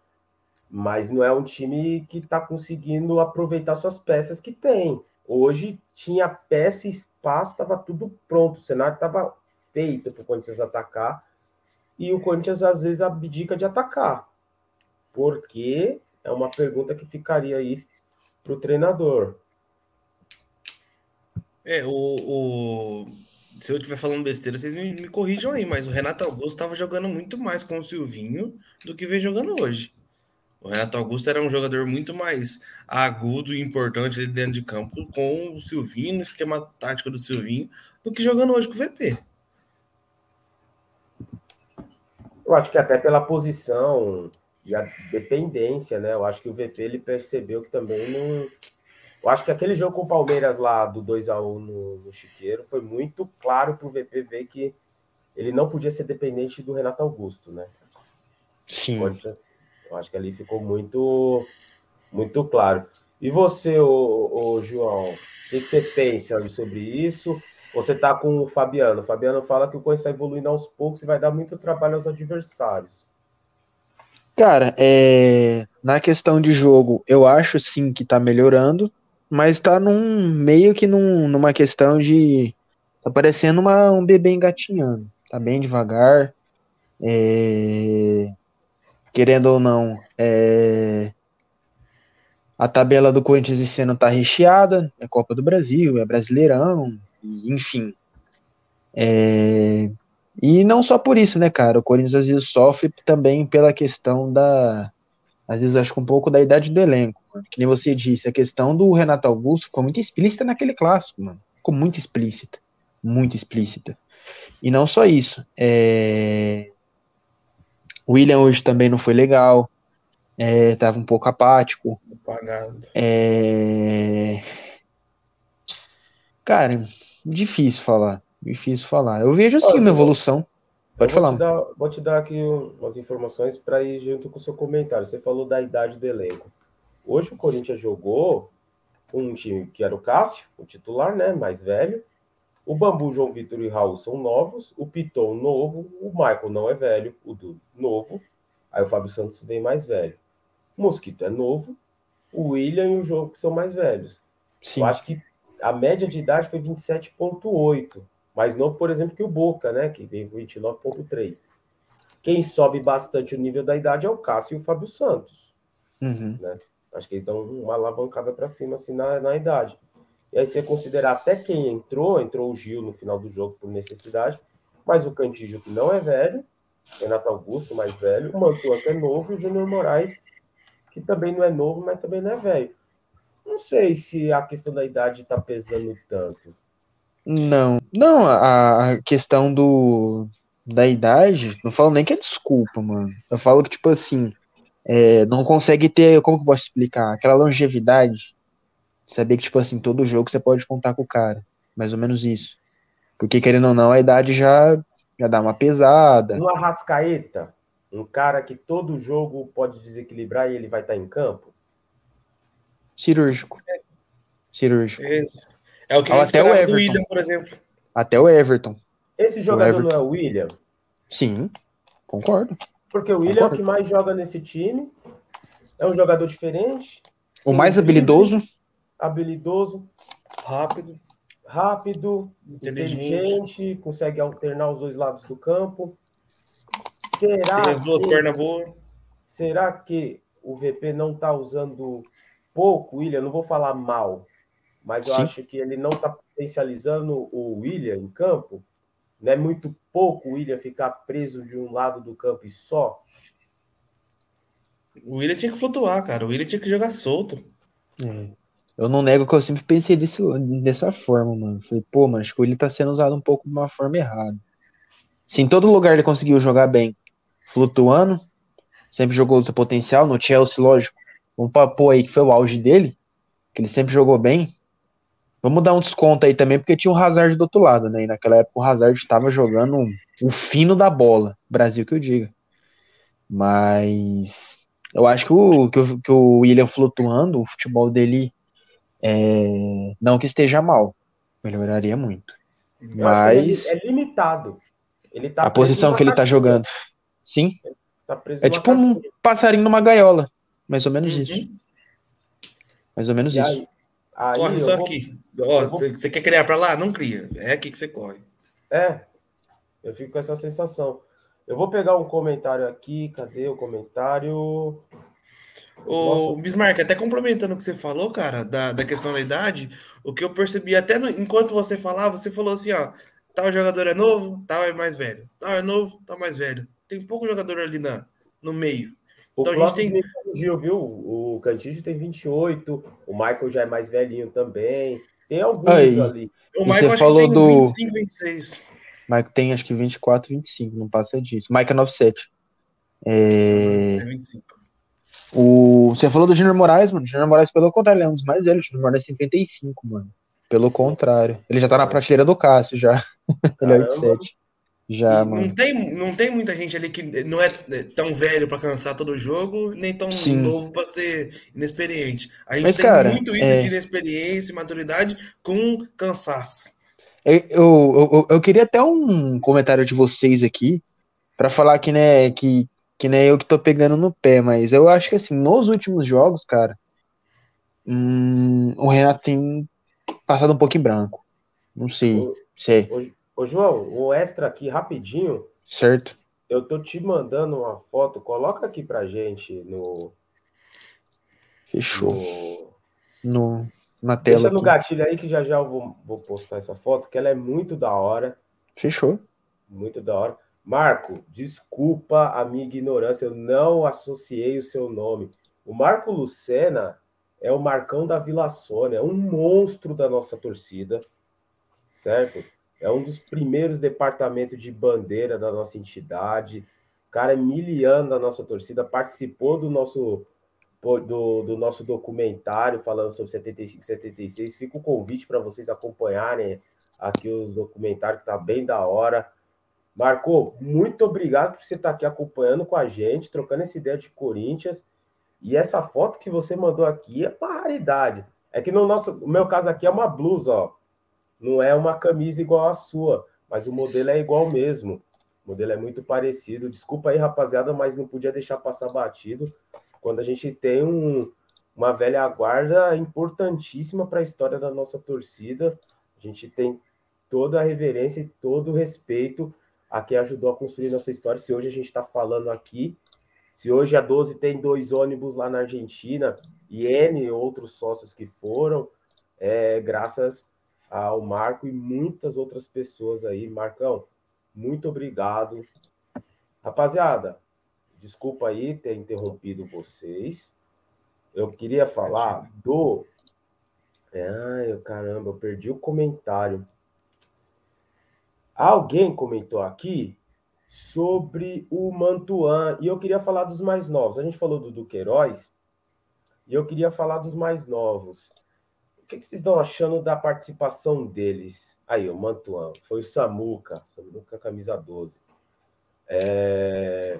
mas não é um time que tá conseguindo aproveitar suas peças que tem. Hoje tinha peça e espaço, tava tudo pronto, o cenário tava feito para o Corinthians atacar, e o Corinthians às vezes abdica de atacar, porque é uma pergunta que ficaria aí para o treinador. É, o, o, se eu estiver falando besteira, vocês me, me, corrijam aí, mas o Renato Augusto estava jogando muito mais com o Silvinho do que vem jogando hoje. O Renato Augusto era um jogador muito mais agudo e importante ali dentro de campo com o Silvinho, no esquema tático do Silvinho, do que jogando hoje com o VP. Eu acho que até pela posição, e a dependência, né? Eu acho que o VP ele percebeu que também não. Eu acho que aquele jogo com o Palmeiras lá do 2 a 1 no, no Chiqueiro foi muito claro para o VP ver que ele não podia ser dependente do Renato Augusto, né? Sim. Eu acho que ali ficou muito, muito claro. E você, ô, ô João, o que você pensa sobre isso? Você tá com o Fabiano. O Fabiano fala que o Corinthians está evoluindo aos poucos e vai dar muito trabalho aos adversários. Cara, é... na questão de jogo, eu acho sim que tá melhorando, mas tá num meio que num, numa questão de. Tá parecendo uma, um bebê engatinhando. Tá bem devagar. É... Querendo ou não, é... a tabela do Corinthians esse ano tá recheada. É Copa do Brasil, é Brasileirão, enfim. É... E não só por isso, né, cara? O Corinthians às vezes sofre também pela questão da. Às vezes acho que um pouco da idade do elenco, mano. Que nem você disse, a questão do Renato Augusto ficou muito explícita naquele clássico, mano. Ficou muito explícita. Muito explícita. E não só isso. É... O William hoje também não foi legal. É, tava um pouco apático. Apagado. É... Cara, difícil falar. Difícil falar. Eu vejo sim uma evolução. Pode falar. Te dar, vou te dar aqui umas informações para ir junto com o seu comentário. Você falou da idade do elenco. Hoje o Corinthians jogou com um time que era o Cássio, o titular, né? Mais velho. O Bambu, João Vitor e Raul são novos. O Piton, novo. O Michael não é velho. O Dudu, novo. Aí o Fábio Santos vem mais velho. O Mosquito é novo. O William e o João que são mais velhos. Sim. Eu acho que a média de idade foi 27,8 mais novo, por exemplo, que o Boca, né? Que veio 29,3. Quem sobe bastante o nível da idade é o Cássio e o Fábio Santos. Uhum. Né? Acho que eles dão uma alavancada para cima assim na, na idade. E aí você considerar até quem entrou, entrou o Gil no final do jogo por necessidade, mas o Cantígio que não é velho, Renato Augusto, mais velho, o Mantua que é novo e o Júnior Moraes, que também não é novo, mas também não é velho. Não sei se a questão da idade está pesando tanto. Não, não, a, questão do da idade, não falo nem que é desculpa, mano. Eu falo que, tipo assim, é, não consegue ter, como que eu posso explicar? Aquela longevidade. Saber que, tipo assim, todo jogo você pode contar com o cara. Mais ou menos isso. Porque, querendo ou não, a idade já, já dá uma pesada. Um Arrascaeta, um cara que todo jogo pode desequilibrar e ele vai estar em campo. Cirúrgico. Cirúrgico. Esse. É o que Ou até o Everton. William, por exemplo. Até o Everton. Esse jogador Everton. não é o William? Sim, concordo. Porque o William é o Concordo. que mais joga nesse time. É um jogador diferente, O mais habilidoso, habilidoso, Rápido. rápido, Inteligente. inteligente, consegue alternar os dois lados do campo. Será Tem as duas que, pernas boas. será que o VP não está usando pouco o William? Não vou falar mal, mas eu Sim. acho que ele não está potencializando o William em campo. Não é muito pouco o William ficar preso de um lado do campo e só. O William tinha que flutuar, cara. O William tinha que jogar solto. É. Eu não nego que eu sempre pensei desse, dessa forma, mano. Falei, pô, mano, acho que ele tá sendo usado um pouco de uma forma errada. Se em todo lugar ele conseguiu jogar bem, flutuando, sempre jogou do seu potencial, no Chelsea, lógico. Vamos pôr aí que foi o auge dele, que ele sempre jogou bem. Vamos dar um desconto aí também, porque tinha o Hazard do outro lado, né? E naquela época o Hazard estava jogando o fino da bola. Brasil que eu diga. Mas eu acho que o, que o, que o William flutuando, o futebol dele é, não que esteja mal, melhoraria muito. Eu ele Mas é limitado. Ele tá a posição que ele tá caixinha. jogando, sim, Tá é tipo um caixinha. passarinho numa gaiola, mais ou menos Uhum. isso. Mais ou menos E isso. aí, aí Corre só vou- aqui. Você você quer criar pra lá? Não cria. É aqui que você corre. É, eu fico com essa sensação. Eu vou pegar um comentário aqui. Cadê o comentário? O Bismarck, até complementando o que você falou, cara, da, da questão da idade, o que eu percebi até no- enquanto você falava, você falou assim, ó, tal jogador é novo, tal é mais velho. Tal é novo, tal é mais velho. Tem pouco jogador ali na, no meio. O Então a gente tem- corrigiu, viu? O Cantígio tem 28, o Michael já é mais velhinho também. Tem alguns Aí. ali. O Michael você acho falou que tem do- uns 25, 26. Mike tem acho que 24, 25, não passa disso. Mike é 97. É, É 25. O, você falou do Junior Moraes, mano. O Junior Moraes, pelo contrário, ele é um dos mais velhos. O Junior Moraes tem 55, mano. Pelo contrário. Ele já tá na prateleira do Cássio já. Ele é Caramba. 87. Já, E mano. não, tem, não tem muita gente ali que não é tão velho pra cansar todo jogo, nem tão Sim. novo pra ser inexperiente. A gente Mas, tem cara, muito isso é- de inexperiência e maturidade com cansaço. Eu, eu, eu, eu queria até um comentário de vocês aqui pra falar que, né, que, que nem eu que tô pegando no pé, mas eu acho que assim, nos últimos jogos, cara, hum, o Renato tem passado um pouco em branco. Não sei Ô, se é ô, ô, João, o extra aqui, rapidinho. certo. Eu tô te mandando uma foto. Coloca aqui pra gente no. Fechou. no... No, na tela. Deixa no aqui. gatilho aí que já já eu vou, vou postar essa foto, que ela é muito da hora. Fechou. Muito da hora. Marco, desculpa a minha ignorância, eu não associei o seu nome. O Marco Lucena é o Marcão da Vila Sônia, é um monstro da nossa torcida, certo? É um dos primeiros departamentos de bandeira da nossa entidade. O cara é miliano da nossa torcida, participou do nosso do, do nosso documentário falando sobre 75 76. Fica o convite para vocês acompanharem aqui os documentários, que tá bem da hora. Marco, muito obrigado por você estar aqui acompanhando com a gente, trocando essa ideia de Corinthians. E essa foto que você mandou aqui é uma raridade. É que no nosso, no meu caso aqui é uma blusa, ó. Não é uma camisa igual a sua, mas o modelo é igual mesmo. O modelo é muito parecido. Desculpa aí, rapaziada, mas não podia deixar passar batido quando a gente tem um, uma velha guarda importantíssima para a história da nossa torcida. A gente tem toda a reverência e todo o respeito a quem ajudou a construir nossa história. Se hoje a gente está falando aqui, se hoje a 12 tem dois ônibus lá na Argentina e N outros sócios que foram, é graças ao Marco e muitas outras pessoas aí. Marcão, muito obrigado. Rapaziada, desculpa aí ter interrompido vocês. Eu queria falar do. Ai, caramba, eu perdi o comentário. Alguém comentou aqui sobre o Mantuan e eu queria falar dos mais novos. A gente falou do Duqueiroz e eu queria falar dos mais novos. que, que vocês estão achando da participação deles? Aí, o Mantuan, foi o Samuca, Samuca camisa 12. É...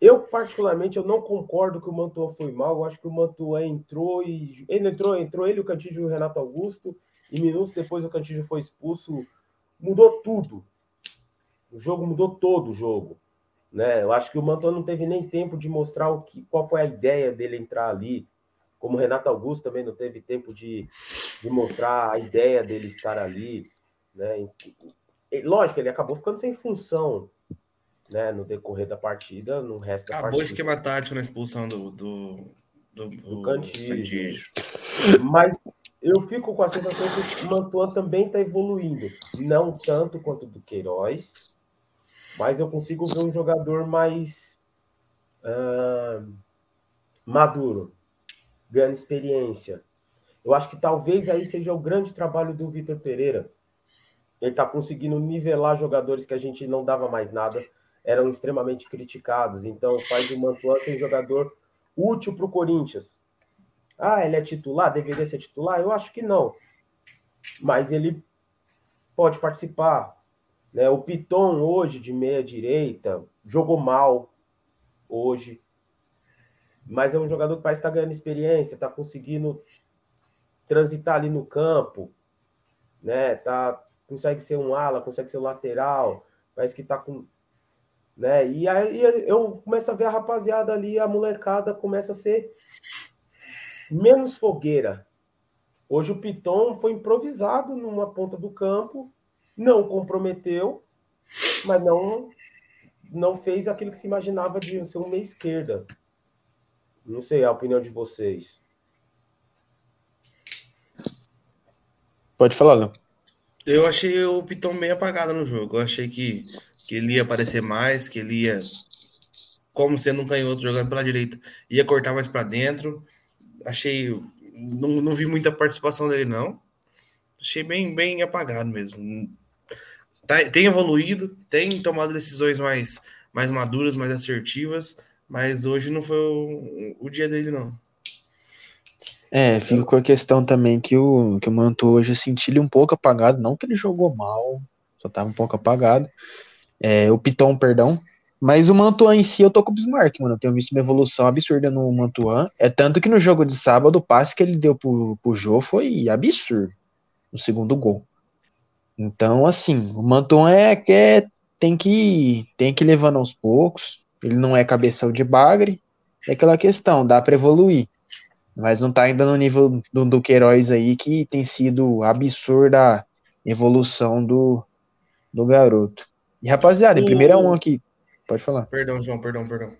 Eu, particularmente, eu não concordo que o Mantuan foi mal. Eu acho que o Mantuan entrou e. Ele entrou, entrou ele, o Cantígio e o Renato Augusto, e minutos depois o Cantígio foi expulso. Mudou tudo. O jogo mudou todo o jogo. Né? Eu acho que o Mantuan não teve nem tempo de mostrar o que, qual foi a ideia dele entrar ali. Como o Renato Augusto também não teve tempo de, de mostrar a ideia dele estar ali. Né? E, lógico, ele acabou ficando sem função né, no decorrer da partida, no resto Acabou da partida. o esquema tático na expulsão do, do, do, do Cantígio. Mas eu fico com a sensação que o Mantuan também está evoluindo. Não tanto quanto do Queiroz, mas eu consigo ver um jogador mais uh, maduro, ganhando experiência. Eu acho que talvez aí seja o grande trabalho do Vitor Pereira. Ele está conseguindo nivelar jogadores que a gente não dava mais nada eram extremamente criticados. Então, faz o Mantuan ser um jogador útil para o Corinthians. Ah, ele é titular? Deveria ser titular? Eu acho que não. Mas ele pode participar. Né? O Piton, hoje, de meia-direita, jogou mal hoje. Mas é um jogador que parece estar tá ganhando experiência, está conseguindo transitar ali no campo. Né? Tá, consegue ser um ala, consegue ser um lateral. Parece que está com né? E aí eu começo a ver a rapaziada ali, a molecada começa a ser menos fogueira. Hoje o Piton foi improvisado numa ponta do campo, não comprometeu, mas não não fez aquilo que se imaginava de ser uma esquerda. Não sei a opinião de vocês. Pode falar, Léo. Eu achei o Piton bem apagado no jogo. Eu achei que que ele ia aparecer mais, que ele ia, como sendo um canhoto jogando pela direita, ia cortar mais para dentro. Achei, não, não vi muita participação dele, não. Achei bem, bem apagado mesmo. Tá, tem evoluído, tem tomado decisões mais, mais maduras, mais assertivas, mas hoje não foi o, o dia dele, não. É, fico com a questão também que o, que o Manto hoje eu senti ele um pouco apagado, não que ele jogou mal, só tava um pouco apagado, é, o Piton, perdão. Mas o Mantuan em si, eu tô com o Bismarck, mano. Eu tenho visto uma evolução absurda no Mantuan. É tanto que no jogo de sábado, o passe que ele deu pro, pro Jô foi absurdo. No segundo gol. Então, assim, o Mantuan é, é tem que tem que ir levando aos poucos. Ele não é cabeção de bagre. É aquela questão, dá para evoluir. Mas não tá ainda no nível do, do Queiroz aí, que tem sido absurda a evolução do, do garoto. E rapaziada, em primeira mão aqui, pode falar. Perdão, João, perdão, perdão.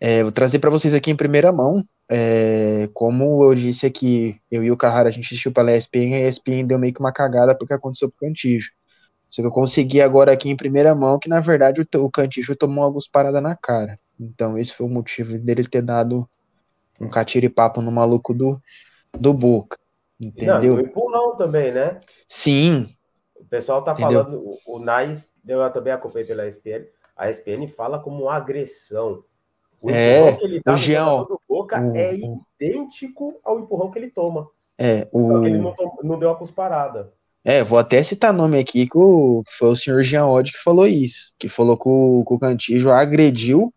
É, vou trazer para vocês aqui em primeira mão. É, como eu disse aqui, eu e o Carrara, a gente assistiu pela ESPN e a ESPN deu meio que uma cagada porque aconteceu com o Cantijo. Só que eu consegui agora aqui em primeira mão que, na verdade, o, o Cantijo tomou algumas paradas na cara. Então, esse foi o motivo dele ter dado um catiripapo no maluco do, do Boca. Entendeu? Não, empurrão também, né? Sim. O pessoal tá entendeu? falando, o, o Nais eu também acompanhei pela ESPN, a ESPN fala como agressão. O é, que ele dá o Jean, do Boca o, é idêntico ao empurrão que ele toma. É, o... ele não, não deu a cusparada. É, vou até citar nome aqui que, o, que foi o senhor Jean Odd que falou isso. Que falou que o, que o Cantijo agrediu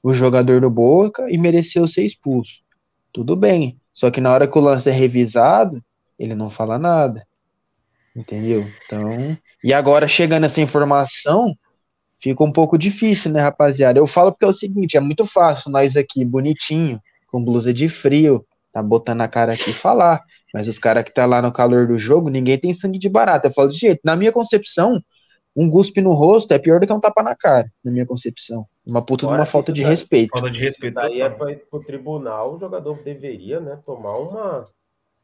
o jogador do Boca e mereceu ser expulso. Tudo bem. Só que na hora que o lance é revisado, ele não fala nada. Entendeu? Então. E agora, chegando essa informação, fica um pouco difícil, né, rapaziada? Eu falo porque é o seguinte: é muito fácil nós aqui, bonitinho, com blusa de frio, tá botando a cara aqui e falar. Mas os caras que tá lá no calor do jogo, ninguém tem sangue de barata. Eu falo de jeito. Na minha concepção, um guspe no rosto é pior do que um tapa na cara, na minha concepção. Uma puta de uma falta de respeito. Falta de respeito. Daí é para o tribunal, o jogador deveria, né, tomar uma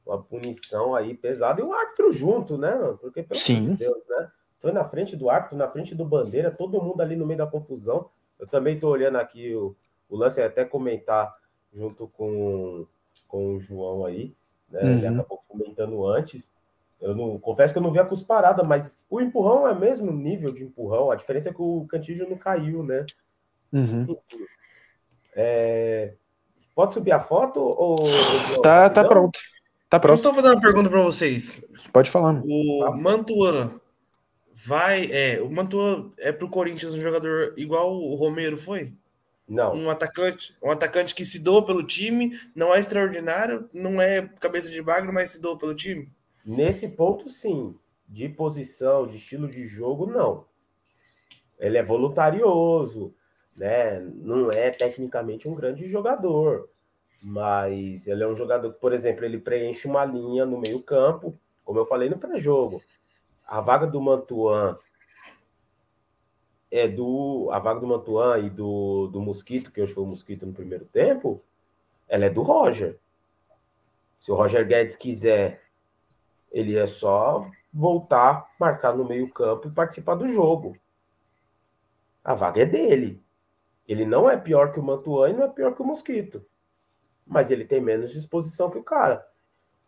uma punição aí pesada e o árbitro junto, né, mano? Porque, pelo Sim. de Deus, né? Foi na frente do árbitro, na frente do bandeira, todo mundo ali no meio da confusão. Eu também tô olhando aqui o, o lance, até comentar junto com, com o João aí, né? Uhum. Ele acabou comentando antes. Eu não confesso que eu não vi a cusparada, mas o empurrão é mesmo nível de empurrão. A diferença é que o Cantígio não caiu, né? Uhum. É... Pode subir a foto ou. Tá, tá pronto. Tá pronto. Deixa eu só fazer uma pergunta para vocês. Pode falar. O Mantuan vai. É, o Mantuan é pro Corinthians um jogador igual o Romero foi? Não. Um atacante, um atacante que se doa pelo time, não é extraordinário, não é cabeça de bagre, mas se doa pelo time. Nesse ponto, sim. De posição, de estilo de jogo, não. Ele é voluntarioso, né? Não é tecnicamente um grande jogador, mas ele é um jogador que, por exemplo, ele preenche uma linha no meio-campo, como eu falei no pré-jogo. A vaga do Mantuan é do. A vaga do Mantuan e do, do Mosquito, que hoje foi o Mosquito no primeiro tempo, ela é do Roger. Se o Roger Guedes quiser, ele é só voltar, marcar no meio-campo e participar do jogo. A vaga é dele. Ele não é pior que o Mantuan e não é pior que o Mosquito. Mas ele tem menos disposição que o cara.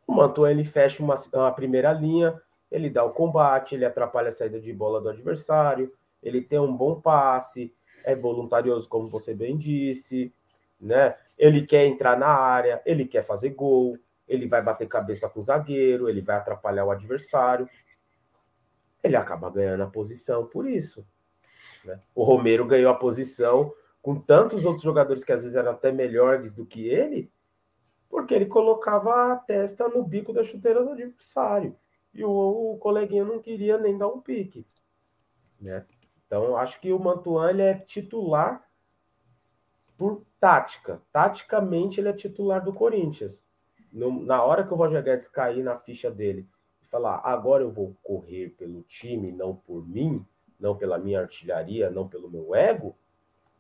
O Mantuan ele fecha uma, uma primeira linha, ele dá o combate, ele atrapalha a saída de bola do adversário, ele tem um bom passe, é voluntarioso, como você bem disse, né? Ele quer entrar na área, ele quer fazer gol, ele vai bater cabeça com o zagueiro, ele vai atrapalhar o adversário. Ele acaba ganhando a posição por isso. Né? O Romero ganhou a posição com tantos outros jogadores que às vezes eram até melhores do que ele, porque ele colocava a testa no bico da chuteira do adversário. E o, o coleguinha não queria nem dar um pique. Né? Então, acho que o Mantuan ele é titular por tática. Taticamente, ele é titular do Corinthians. No, na hora que o Roger Guedes cair na ficha dele e falar, agora eu vou correr pelo time, não por mim, não pela minha artilharia, não pelo meu ego,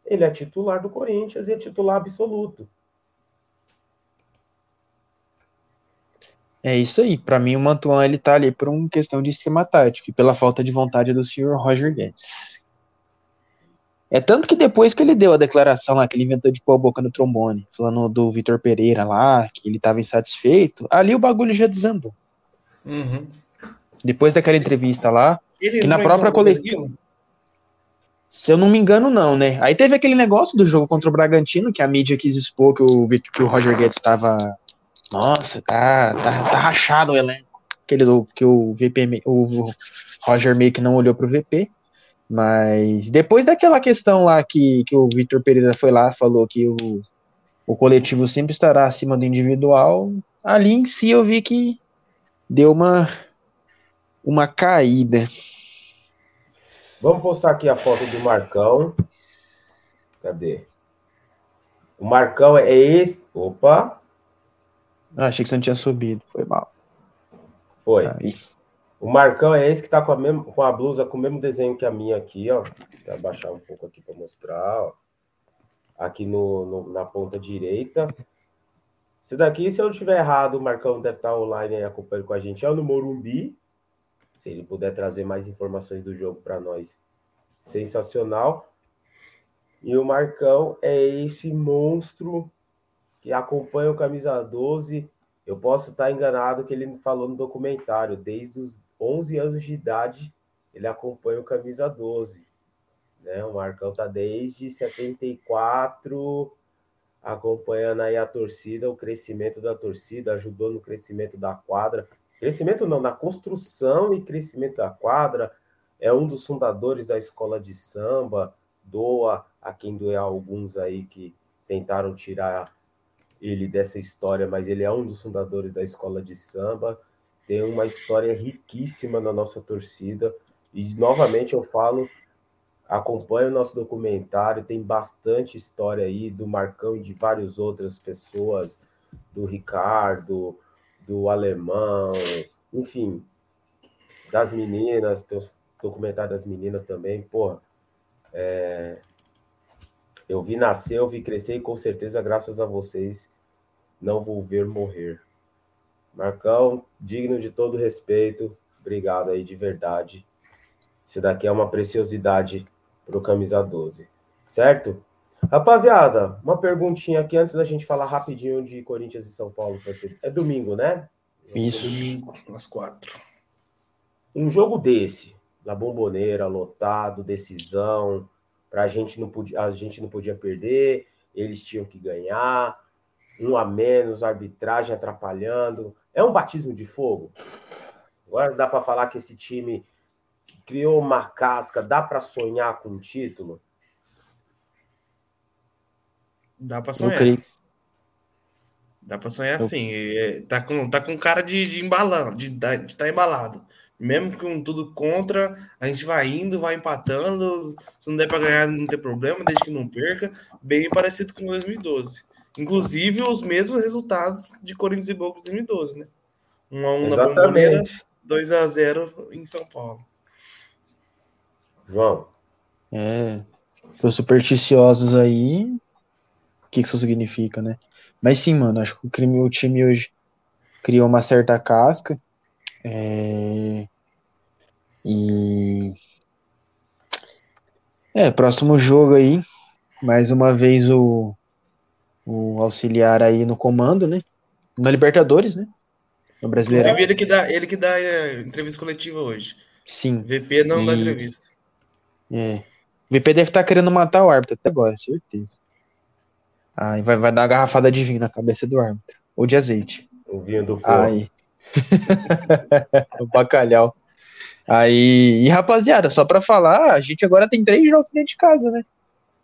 ele é titular do Corinthians e é titular absoluto. É isso aí. Para mim, o Mantuan ele tá ali por uma questão de esquema tático e pela falta de vontade do senhor Roger Guedes. É tanto que depois que ele deu a declaração lá, que ele inventou de pôr a boca no trombone, falando do Vitor Pereira lá, que ele estava insatisfeito, ali o bagulho já desandou. Uhum. Depois daquela entrevista lá, ele que na própria coletiva. Se eu não me engano, não, né? Aí teve aquele negócio do jogo contra o Bragantino, que a mídia quis expor que o, que o Roger Guedes estava. Nossa, tá, tá, tá rachado o elenco. Aquele do, que o VP, o Roger que não olhou pro VP. Mas depois daquela questão lá que, que o Vitor Pereira foi lá, falou que o, o coletivo sempre estará acima do individual, ali em si eu vi que deu uma, uma caída. Vamos postar aqui a foto do Marcão. Cadê? O Marcão é esse. Opa! Ah, achei que você não tinha subido. Foi mal. Foi. Aí. O Marcão é esse que tá com a, mesma, com a blusa com o mesmo desenho que a minha aqui, ó. Vou abaixar um pouco aqui para mostrar, ó. Aqui no, no, na ponta direita. Esse daqui, se eu não estiver errado, o Marcão deve estar online aí acompanhando com a gente. É o no Morumbi. Se ele puder trazer mais informações do jogo para nós, sensacional. E o Marcão é esse monstro que acompanha o camisa 12. Eu posso estar enganado que ele falou no documentário, desde os 11 anos de idade, ele acompanha o camisa 12. Né? O Marcão tá desde 74 acompanhando aí a torcida, o crescimento da torcida, ajudou no crescimento da quadra. Crescimento não, na construção e crescimento da quadra, é um dos fundadores da escola de samba, doa a quem doer alguns aí que tentaram tirar ele dessa história, mas ele é um dos fundadores da escola de samba, tem uma história riquíssima na nossa torcida, e novamente eu falo, acompanha o nosso documentário, tem bastante história aí do Marcão e de várias outras pessoas, do Ricardo, do alemão, enfim, das meninas, tem o documentário das meninas também, porra. É, eu vi nascer, eu vi crescer e com certeza, graças a vocês, não vou ver morrer. Marcão, digno de todo respeito, obrigado aí de verdade. Isso daqui é uma preciosidade para o Camisa 12, certo? Rapaziada, uma perguntinha aqui antes da gente falar rapidinho de Corinthians e São Paulo. É domingo, né? Isso. Domingo, às quatro. Um jogo desse, na bomboneira, lotado, decisão, a gente não podia, a gente não podia perder, eles tinham que ganhar, um a menos, arbitragem atrapalhando. é um batismo de fogo. Agora dá para falar que esse time criou uma casca, dá para sonhar com um título? Dá para sonhar. Dá para sonhar sim. É, tá, com, tá com cara de, de embalando, de estar tá embalado. Mesmo com tudo contra, a gente vai indo, vai empatando. Se não der para ganhar, não tem problema, desde que não perca. Bem parecido com 2012. Inclusive os mesmos resultados de Corinthians e Boca 2012, né? 1 a 1 na Bomboneira, 2 a 0 em São Paulo. João. É, os supersticiosos aí, o que isso significa, né? Mas sim, mano, acho que o, crime, o time hoje criou uma certa casca. É... E. É, próximo jogo aí. Mais uma vez o, o auxiliar aí no comando, né? Na Libertadores, né? No brasileiro. Inclusive, ele que dá, ele que dá é, entrevista coletiva hoje. Sim. VP não e... dá entrevista. É. VP deve estar tá querendo matar o árbitro até agora, certeza. Aí vai, vai dar uma garrafada de vinho na cabeça do árbitro. Ou de azeite. O vinho do fogo. Aí. o bacalhau. Aí, e rapaziada, só para falar, a gente agora tem três jogos dentro de casa, né?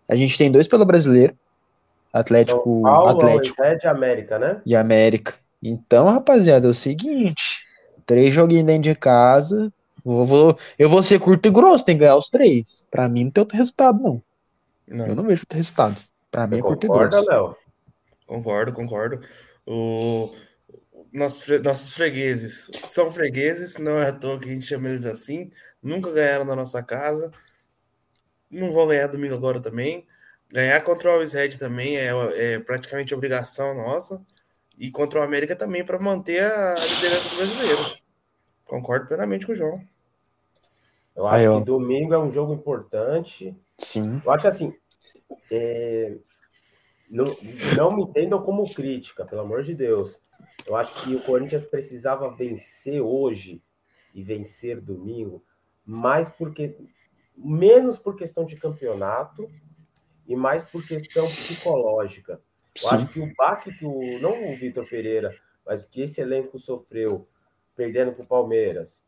A gente tem dois pelo brasileiro. Atlético, São Paulo, Atlético e América, né? E América. Então, rapaziada, é o seguinte: três joguinhos dentro de casa. Eu vou, eu vou ser curto e grosso, tem que ganhar os três. Pra mim não tem outro resultado, não. não. Eu não vejo outro resultado. Pra mim é curto concorda, e grosso. Léo? Concordo, concordo. O, nossos, nossos fregueses são fregueses, não é à toa que a gente chama eles assim. Nunca ganharam na nossa casa. Não vão ganhar domingo agora também. Ganhar contra o Always Red também é, é praticamente obrigação nossa. E contra o América também para manter a liderança do brasileiro. Concordo plenamente com o João. Eu acho Aí, que domingo é um jogo importante. Sim. Eu acho assim. É... Não, não me entendam como crítica, pelo amor de Deus. Eu acho que o Corinthians precisava vencer hoje e vencer domingo, mais porque menos por questão de campeonato e mais por questão psicológica. Eu Sim. acho que o baque que o não o Vitor Pereira, mas que esse elenco sofreu perdendo para o Palmeiras,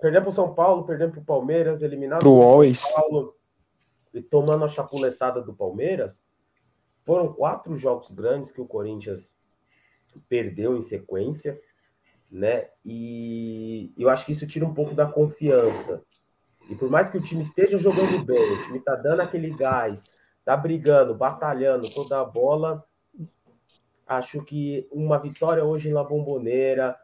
perdendo para o São Paulo, perdendo para o Palmeiras, eliminado para São Paulo e tomando a chapuletada do Palmeiras, foram quatro jogos grandes que o Corinthians perdeu em sequência, né? E eu acho que isso tira um pouco da confiança. E por mais que o time esteja jogando bem, o time tá dando aquele gás, tá brigando, batalhando toda a bola, acho que uma vitória hoje na Bomboneira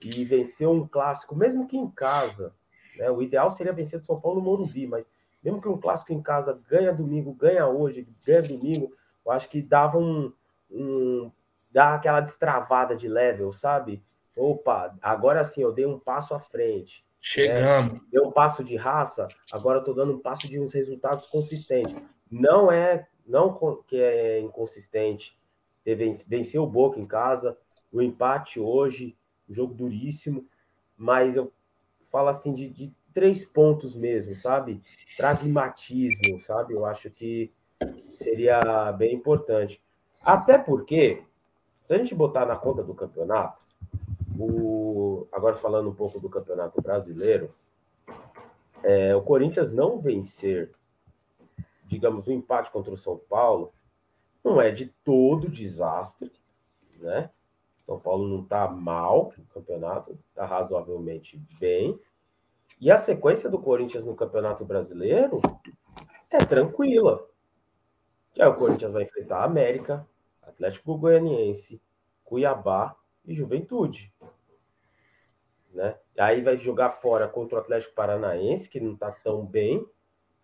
e vencer um clássico, mesmo que em casa, né? O ideal seria vencer do São Paulo no Morumbi, mas mesmo que um clássico em casa ganha domingo, ganha hoje, ganha domingo, eu acho que dava um, um dá aquela destravada de level, sabe? Opa, agora sim eu dei um passo à frente. Chegamos. Né? Deu um passo de raça, agora eu tô dando um passo de uns resultados consistentes. Não é não que é inconsistente ter vencer o Boca em casa, o empate hoje, um jogo duríssimo, mas eu falo assim de, de três pontos mesmo, sabe? Pragmatismo, sabe? Eu acho que seria bem importante. Até porque se a gente botar na conta do campeonato, o... agora falando um pouco do campeonato brasileiro, é, o Corinthians não vencer, digamos, o um empate contra o São Paulo, não é de todo desastre, né? São Paulo não está mal no campeonato, está razoavelmente bem. E a sequência do Corinthians no Campeonato Brasileiro é tranquila. Que aí o Corinthians vai enfrentar a América, Atlético Goianiense, Cuiabá e Juventude. Né? Aí vai jogar fora contra o Atlético Paranaense, que não está tão bem,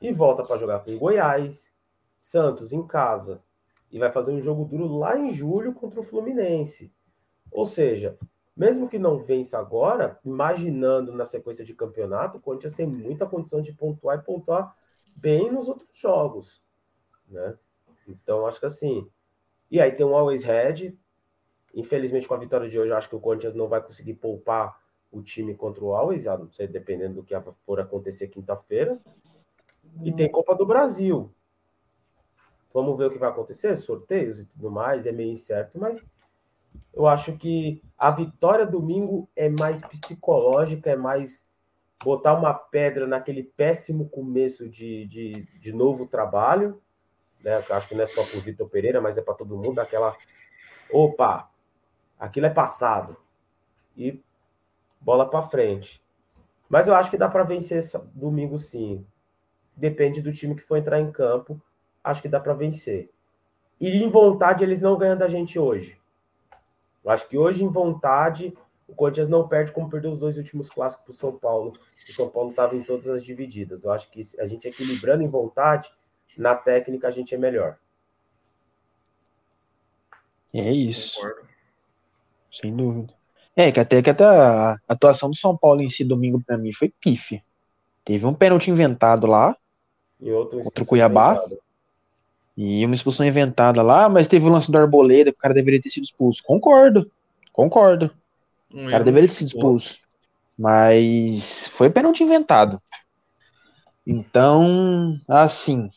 e volta para jogar com Goiás, Santos em casa, e vai fazer um jogo duro lá em julho contra o Fluminense. Ou seja, mesmo que não vença agora, imaginando na sequência de campeonato, o Corinthians tem muita condição de pontuar e pontuar bem nos outros jogos, né? Então, acho que assim, e aí tem um Always Red. Infelizmente, com a vitória de hoje, acho que o Corinthians não vai conseguir poupar o time contra o Always, a não ser dependendo do que for acontecer quinta-feira. E tem Copa do Brasil. Vamos ver o que vai acontecer, sorteios e tudo mais, é meio incerto, mas eu acho que a vitória domingo é mais psicológica, é mais botar uma pedra naquele péssimo começo de, de, de novo trabalho. Né? Eu acho que não é só para o Vitor Pereira, mas é para todo mundo, aquela. Opa, aquilo é passado. E bola para frente. Mas eu acho que dá para vencer domingo sim. Depende do time que for entrar em campo. Acho que dá para vencer. E em vontade eles não ganham da gente hoje. Eu acho que hoje em vontade o Corinthians não perde como perdeu os dois últimos clássicos para o São Paulo. O São Paulo estava em todas as divididas. Eu acho que a gente equilibrando em vontade, na técnica a gente é melhor. É isso. Concordo. Sem dúvida. É, que até que até a atuação do São Paulo em si domingo para mim foi pife. Teve um pênalti inventado lá. E outro, outro Cuiabá. Inventado. E uma expulsão inventada lá, mas teve o lance do Arboleda, que o cara deveria ter sido expulso. Concordo. Concordo. O cara deveria ter sido expulso. Mas foi pênalti inventado. Então, assim.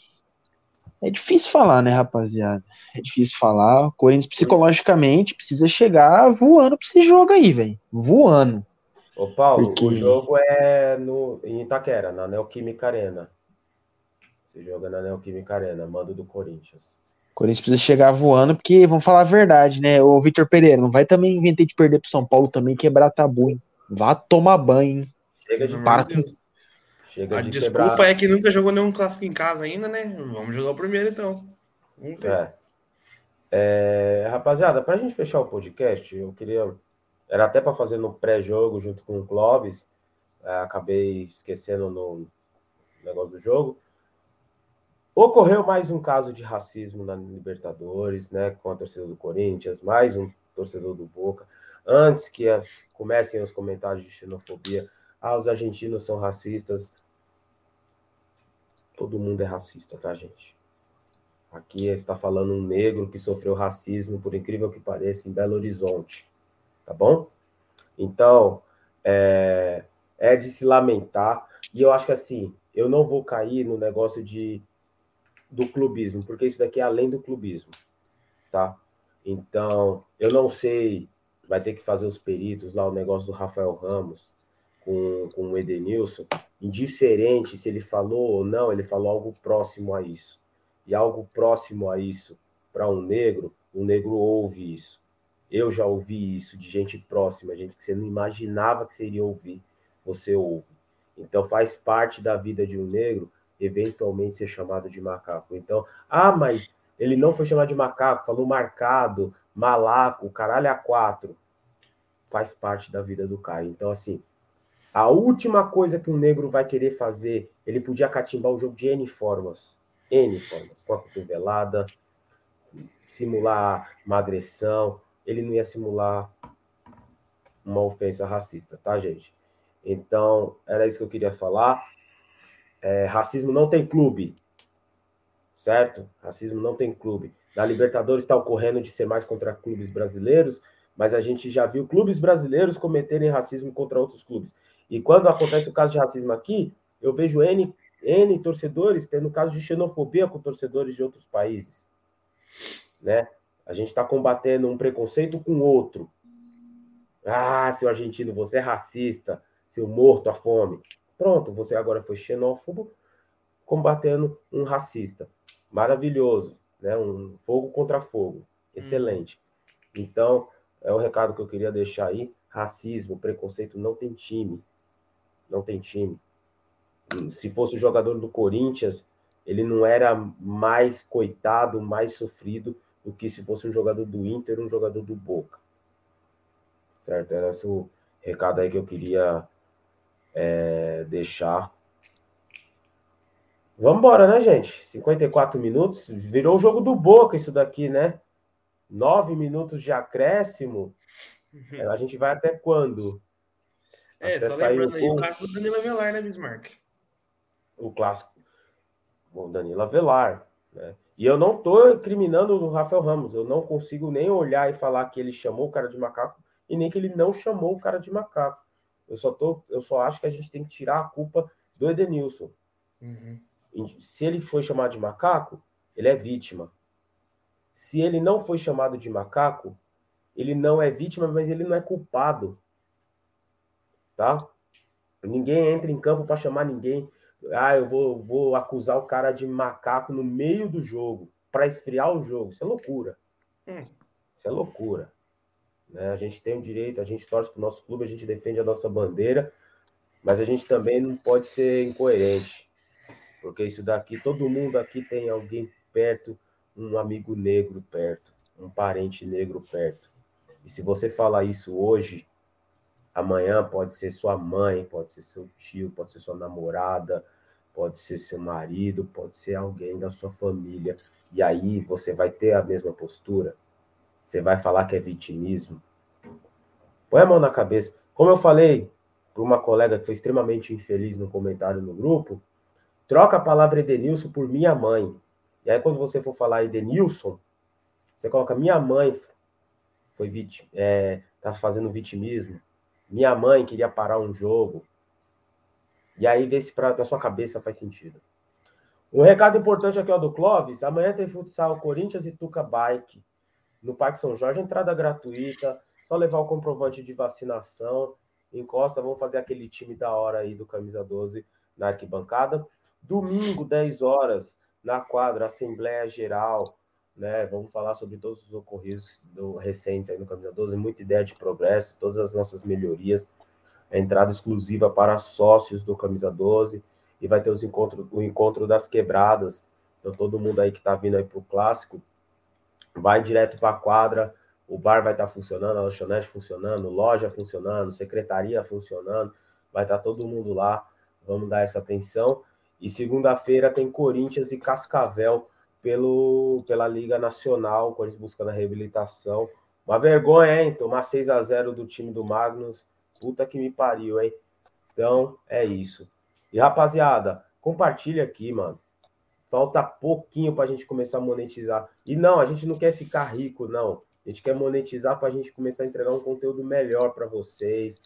É difícil falar, né, rapaziada? É difícil falar. O Corinthians psicologicamente precisa chegar voando pra esse jogo aí, velho. Voando. Ô, Paulo, Porque... o jogo é no, em Itaquera, na Neoquímica Arena. Você joga na Neoquímica Arena, mando do Corinthians. O Corinthians precisa chegar voando, porque vamos falar a verdade, né? O Vitor Pereira, não vai também inventar de perder pro São Paulo também, quebrar tabu, hein? Vá tomar banho, hein? Chega de Para com... Chega a de desculpa quebrar. é que nunca jogou nenhum clássico em casa ainda, né? Vamos jogar o primeiro então. Vamos ver. É. É, rapaziada, para a gente fechar o podcast, eu queria. Era até para fazer no pré-jogo junto com o Clóvis, é, acabei esquecendo no negócio do jogo. Ocorreu mais um caso de racismo na Libertadores, né, com a torcida do Corinthians, mais um torcedor do Boca. Antes que comecem os comentários de xenofobia, ah, os argentinos são racistas. Todo mundo é racista, tá, gente? Aqui está falando um negro que sofreu racismo, por incrível que pareça, em Belo Horizonte, tá bom? Então, é, é de se lamentar. E eu acho que assim, eu não vou cair no negócio de do clubismo, porque isso daqui é além do clubismo, tá? Então, eu não sei, vai ter que fazer os peritos lá, o negócio do Rafael Ramos com, com o Edenilson, indiferente se ele falou ou não, ele falou algo próximo a isso. E algo próximo a isso, para um negro, um negro ouve isso. Eu já ouvi isso de gente próxima, gente que você não imaginava que seria ouvir, você ouve. Então faz parte da vida de um negro eventualmente ser chamado de macaco. Então, ah, mas ele não foi chamado de macaco, falou marcado, malaco, caralho a quatro. Faz parte da vida do cara. Então, assim, a última coisa que um negro vai querer fazer, ele podia catimbar o jogo de N formas. N formas. Com a cotovelada, simular uma agressão. Ele não ia simular uma ofensa racista, tá, gente? Então, era isso que eu queria falar. É, racismo não tem clube, certo? Racismo não tem clube. Na Libertadores está ocorrendo de ser mais contra clubes brasileiros, mas a gente já viu clubes brasileiros cometerem racismo contra outros clubes. E quando acontece o caso de racismo aqui, eu vejo N, N torcedores tendo caso de xenofobia com torcedores de outros países. Né? A gente está combatendo um preconceito com outro. Ah, seu argentino, você é racista, seu morto à fome. Pronto, você agora foi xenófobo combatendo um racista. Maravilhoso, né? Um fogo contra fogo. Excelente. Hum. Então, é o recado que eu queria deixar aí. Racismo, preconceito não tem time. Não tem time. Se fosse o jogador do Corinthians, ele não era mais coitado, mais sofrido do que se fosse um jogador do Inter, um jogador do Boca. Certo? Era esse o recado aí que eu queria é, deixar. Vamos embora, né, gente? 54 minutos. Virou o jogo do Boca isso daqui, né? Nove minutos de acréscimo. A gente vai até quando? É, até só lembrando aí o clássico do Danilo Avelar, né, Bismarck? O clássico. O Danilo Avelar, né? E eu não tô criminando o Rafael Ramos. Eu não consigo nem olhar e falar que ele chamou o cara de macaco e nem que ele não chamou o cara de macaco. Eu só, tô, eu só acho que a gente tem que tirar a culpa do Edenilson. Uhum. Se ele foi chamado de macaco, ele é vítima. Se ele não foi chamado de macaco, ele não é vítima, mas ele não é culpado. Tá? Ninguém entra em campo para chamar ninguém. Ah, eu vou, vou acusar o cara de macaco no meio do jogo para esfriar o jogo. Isso é loucura. Hum. Isso é loucura. Né? A gente tem o direito, a gente torce para o nosso clube, a gente defende a nossa bandeira, mas a gente também não pode ser incoerente. Porque isso daqui, todo mundo aqui tem alguém perto, um amigo negro perto, um parente negro perto. E se você falar isso hoje, amanhã pode ser sua mãe, pode ser seu tio, pode ser sua namorada, pode ser seu marido, pode ser alguém da sua família. E aí você vai ter a mesma postura? Você vai falar que é vitimismo? Põe a mão na cabeça. Como eu falei para uma colega que foi extremamente infeliz no comentário no grupo, troca a palavra Edenilson por minha mãe. E aí, quando você for falar Edenilson, você coloca minha mãe foi vítima, é, tá fazendo vitimismo. Minha mãe queria parar um jogo. E aí vê se pra, na sua cabeça faz sentido. Um recado importante aqui ó, do Clóvis: amanhã tem futsal Corinthians e Tuca Bike no Parque São Jorge, entrada gratuita, só levar o comprovante de vacinação. Encosta, vamos fazer aquele time da hora aí do Camisa 12 na arquibancada. Domingo, 10 horas, na quadra, Assembleia Geral, né? Vamos falar sobre todos os ocorridos do, recentes aí no Camisa 12, muita ideia de progresso, todas as nossas melhorias. A entrada exclusiva para sócios do Camisa 12 e vai ter os encontros, o encontro das quebradas. Então, todo mundo aí que está vindo aí para o clássico, vai direto para a quadra, o bar vai estar tá funcionando, a lanchonete funcionando, loja funcionando, secretaria funcionando, vai estar tá todo mundo lá, vamos dar essa atenção. E segunda-feira tem Corinthians e Cascavel pelo, pela Liga Nacional, Corinthians buscando a reabilitação. Uma vergonha, hein? Tomar 6 a 0 do time do Magnus. Puta que me pariu, hein? Então, é isso. E rapaziada, compartilha aqui, mano. Falta pouquinho para a gente começar a monetizar. E não, a gente não quer ficar rico, não. A gente quer monetizar para a gente começar a entregar um conteúdo melhor para vocês,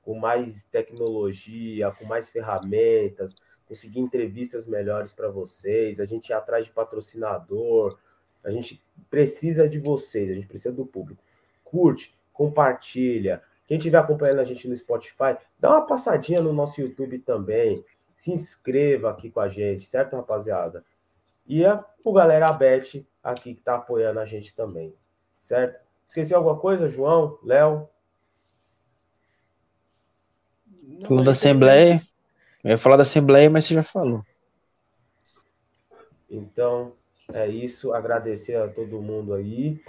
com mais tecnologia, com mais ferramentas, conseguir entrevistas melhores para vocês, a gente ir atrás de patrocinador, a gente precisa de vocês, a gente precisa do público. Curte, compartilha. Quem estiver acompanhando a gente no Spotify, dá uma passadinha no nosso YouTube também se inscreva aqui com a gente, certo, rapaziada? E a, o galera Beth aqui que tá apoiando a gente também, certo? Esqueci alguma coisa, João, Léo? Falou da Assembleia. Eu ia falar da Assembleia, mas você já falou. Então, é isso. Agradecer a todo mundo aí.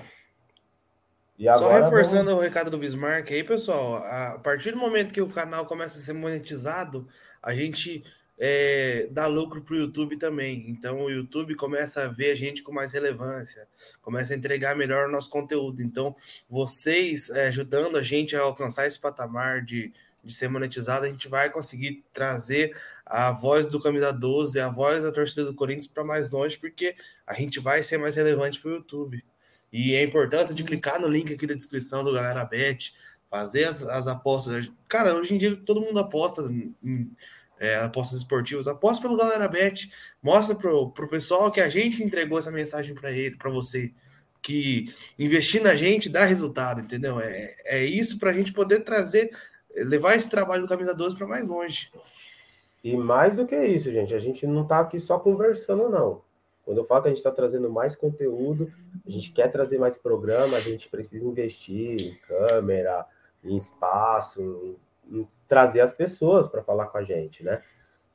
E agora, Só reforçando vamos... o recado do Bismarck aí, pessoal. A partir do momento que o canal começa a ser monetizado, a gente é, dá lucro para o YouTube também. Então o YouTube começa a ver a gente com mais relevância, começa a entregar melhor o nosso conteúdo. Então, vocês é, ajudando a gente a alcançar esse patamar de, de ser monetizado, a gente vai conseguir trazer a voz do Camisa 12, a voz da torcida do Corinthians para mais longe, porque a gente vai ser mais relevante para o YouTube. E a importância de clicar no link aqui da descrição do Galera Bet, fazer as, as apostas. Cara, hoje em dia todo mundo aposta em, é, apostas esportivas, aposta pelo Galera Bet, mostra pro, pro pessoal que a gente entregou essa mensagem para ele, para você, que investir na gente dá resultado, entendeu? É, é isso para a gente poder trazer, levar esse trabalho do Camisa 12 para mais longe. E mais do que isso, gente, a gente não está aqui só conversando, não. Quando eu falo que a gente está trazendo mais conteúdo, a gente quer trazer mais programa, a gente precisa investir em câmera, em espaço, em, em trazer as pessoas para falar com a gente, né?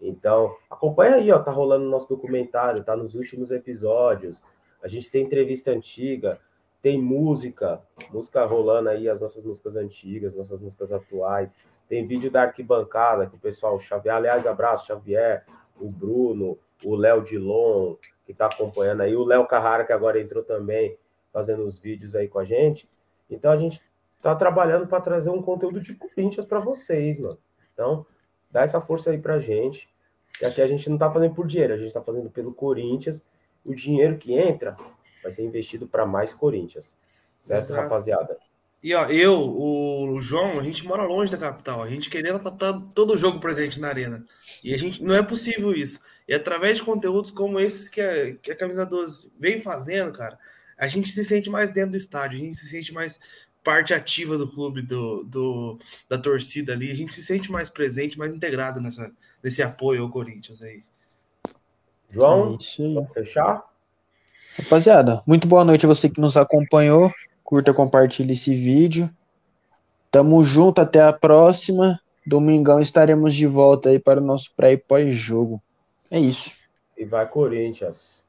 Então, acompanha aí, ó, tá rolando o nosso documentário, tá nos últimos episódios. A gente tem entrevista antiga, tem música, música rolando aí, as nossas músicas antigas, nossas músicas atuais. Tem vídeo da arquibancada que o pessoal Xavier, aliás, abraço Xavier, o Bruno, o Léo Dilon, que está acompanhando aí, o Léo Carrara, que agora entrou também, fazendo os vídeos aí com a gente. Então a gente está trabalhando para trazer um conteúdo de Corinthians para vocês, mano. Então, dá essa força aí pra gente. E aqui a gente não está fazendo por dinheiro, a gente está fazendo pelo Corinthians. O dinheiro que entra vai ser investido para mais Corinthians. Certo, Exato. rapaziada? E ó, eu, o João, a gente mora longe da capital. A gente queria estar todo jogo presente na arena. E a gente não é possível isso. E através de conteúdos como esses que a, que a Camisa 12 vem fazendo, cara, a gente se sente mais dentro do estádio, a gente se sente mais parte ativa do clube, do, do, da torcida ali. A gente se sente mais presente, mais integrado nessa, nesse apoio ao Corinthians aí. João, é fechar? Rapaziada, muito boa noite a você que nos acompanhou. Curta, compartilhe esse vídeo. Tamo junto, até a próxima. Domingão estaremos de volta aí para o nosso pré e pós-jogo. É isso. E vai Corinthians.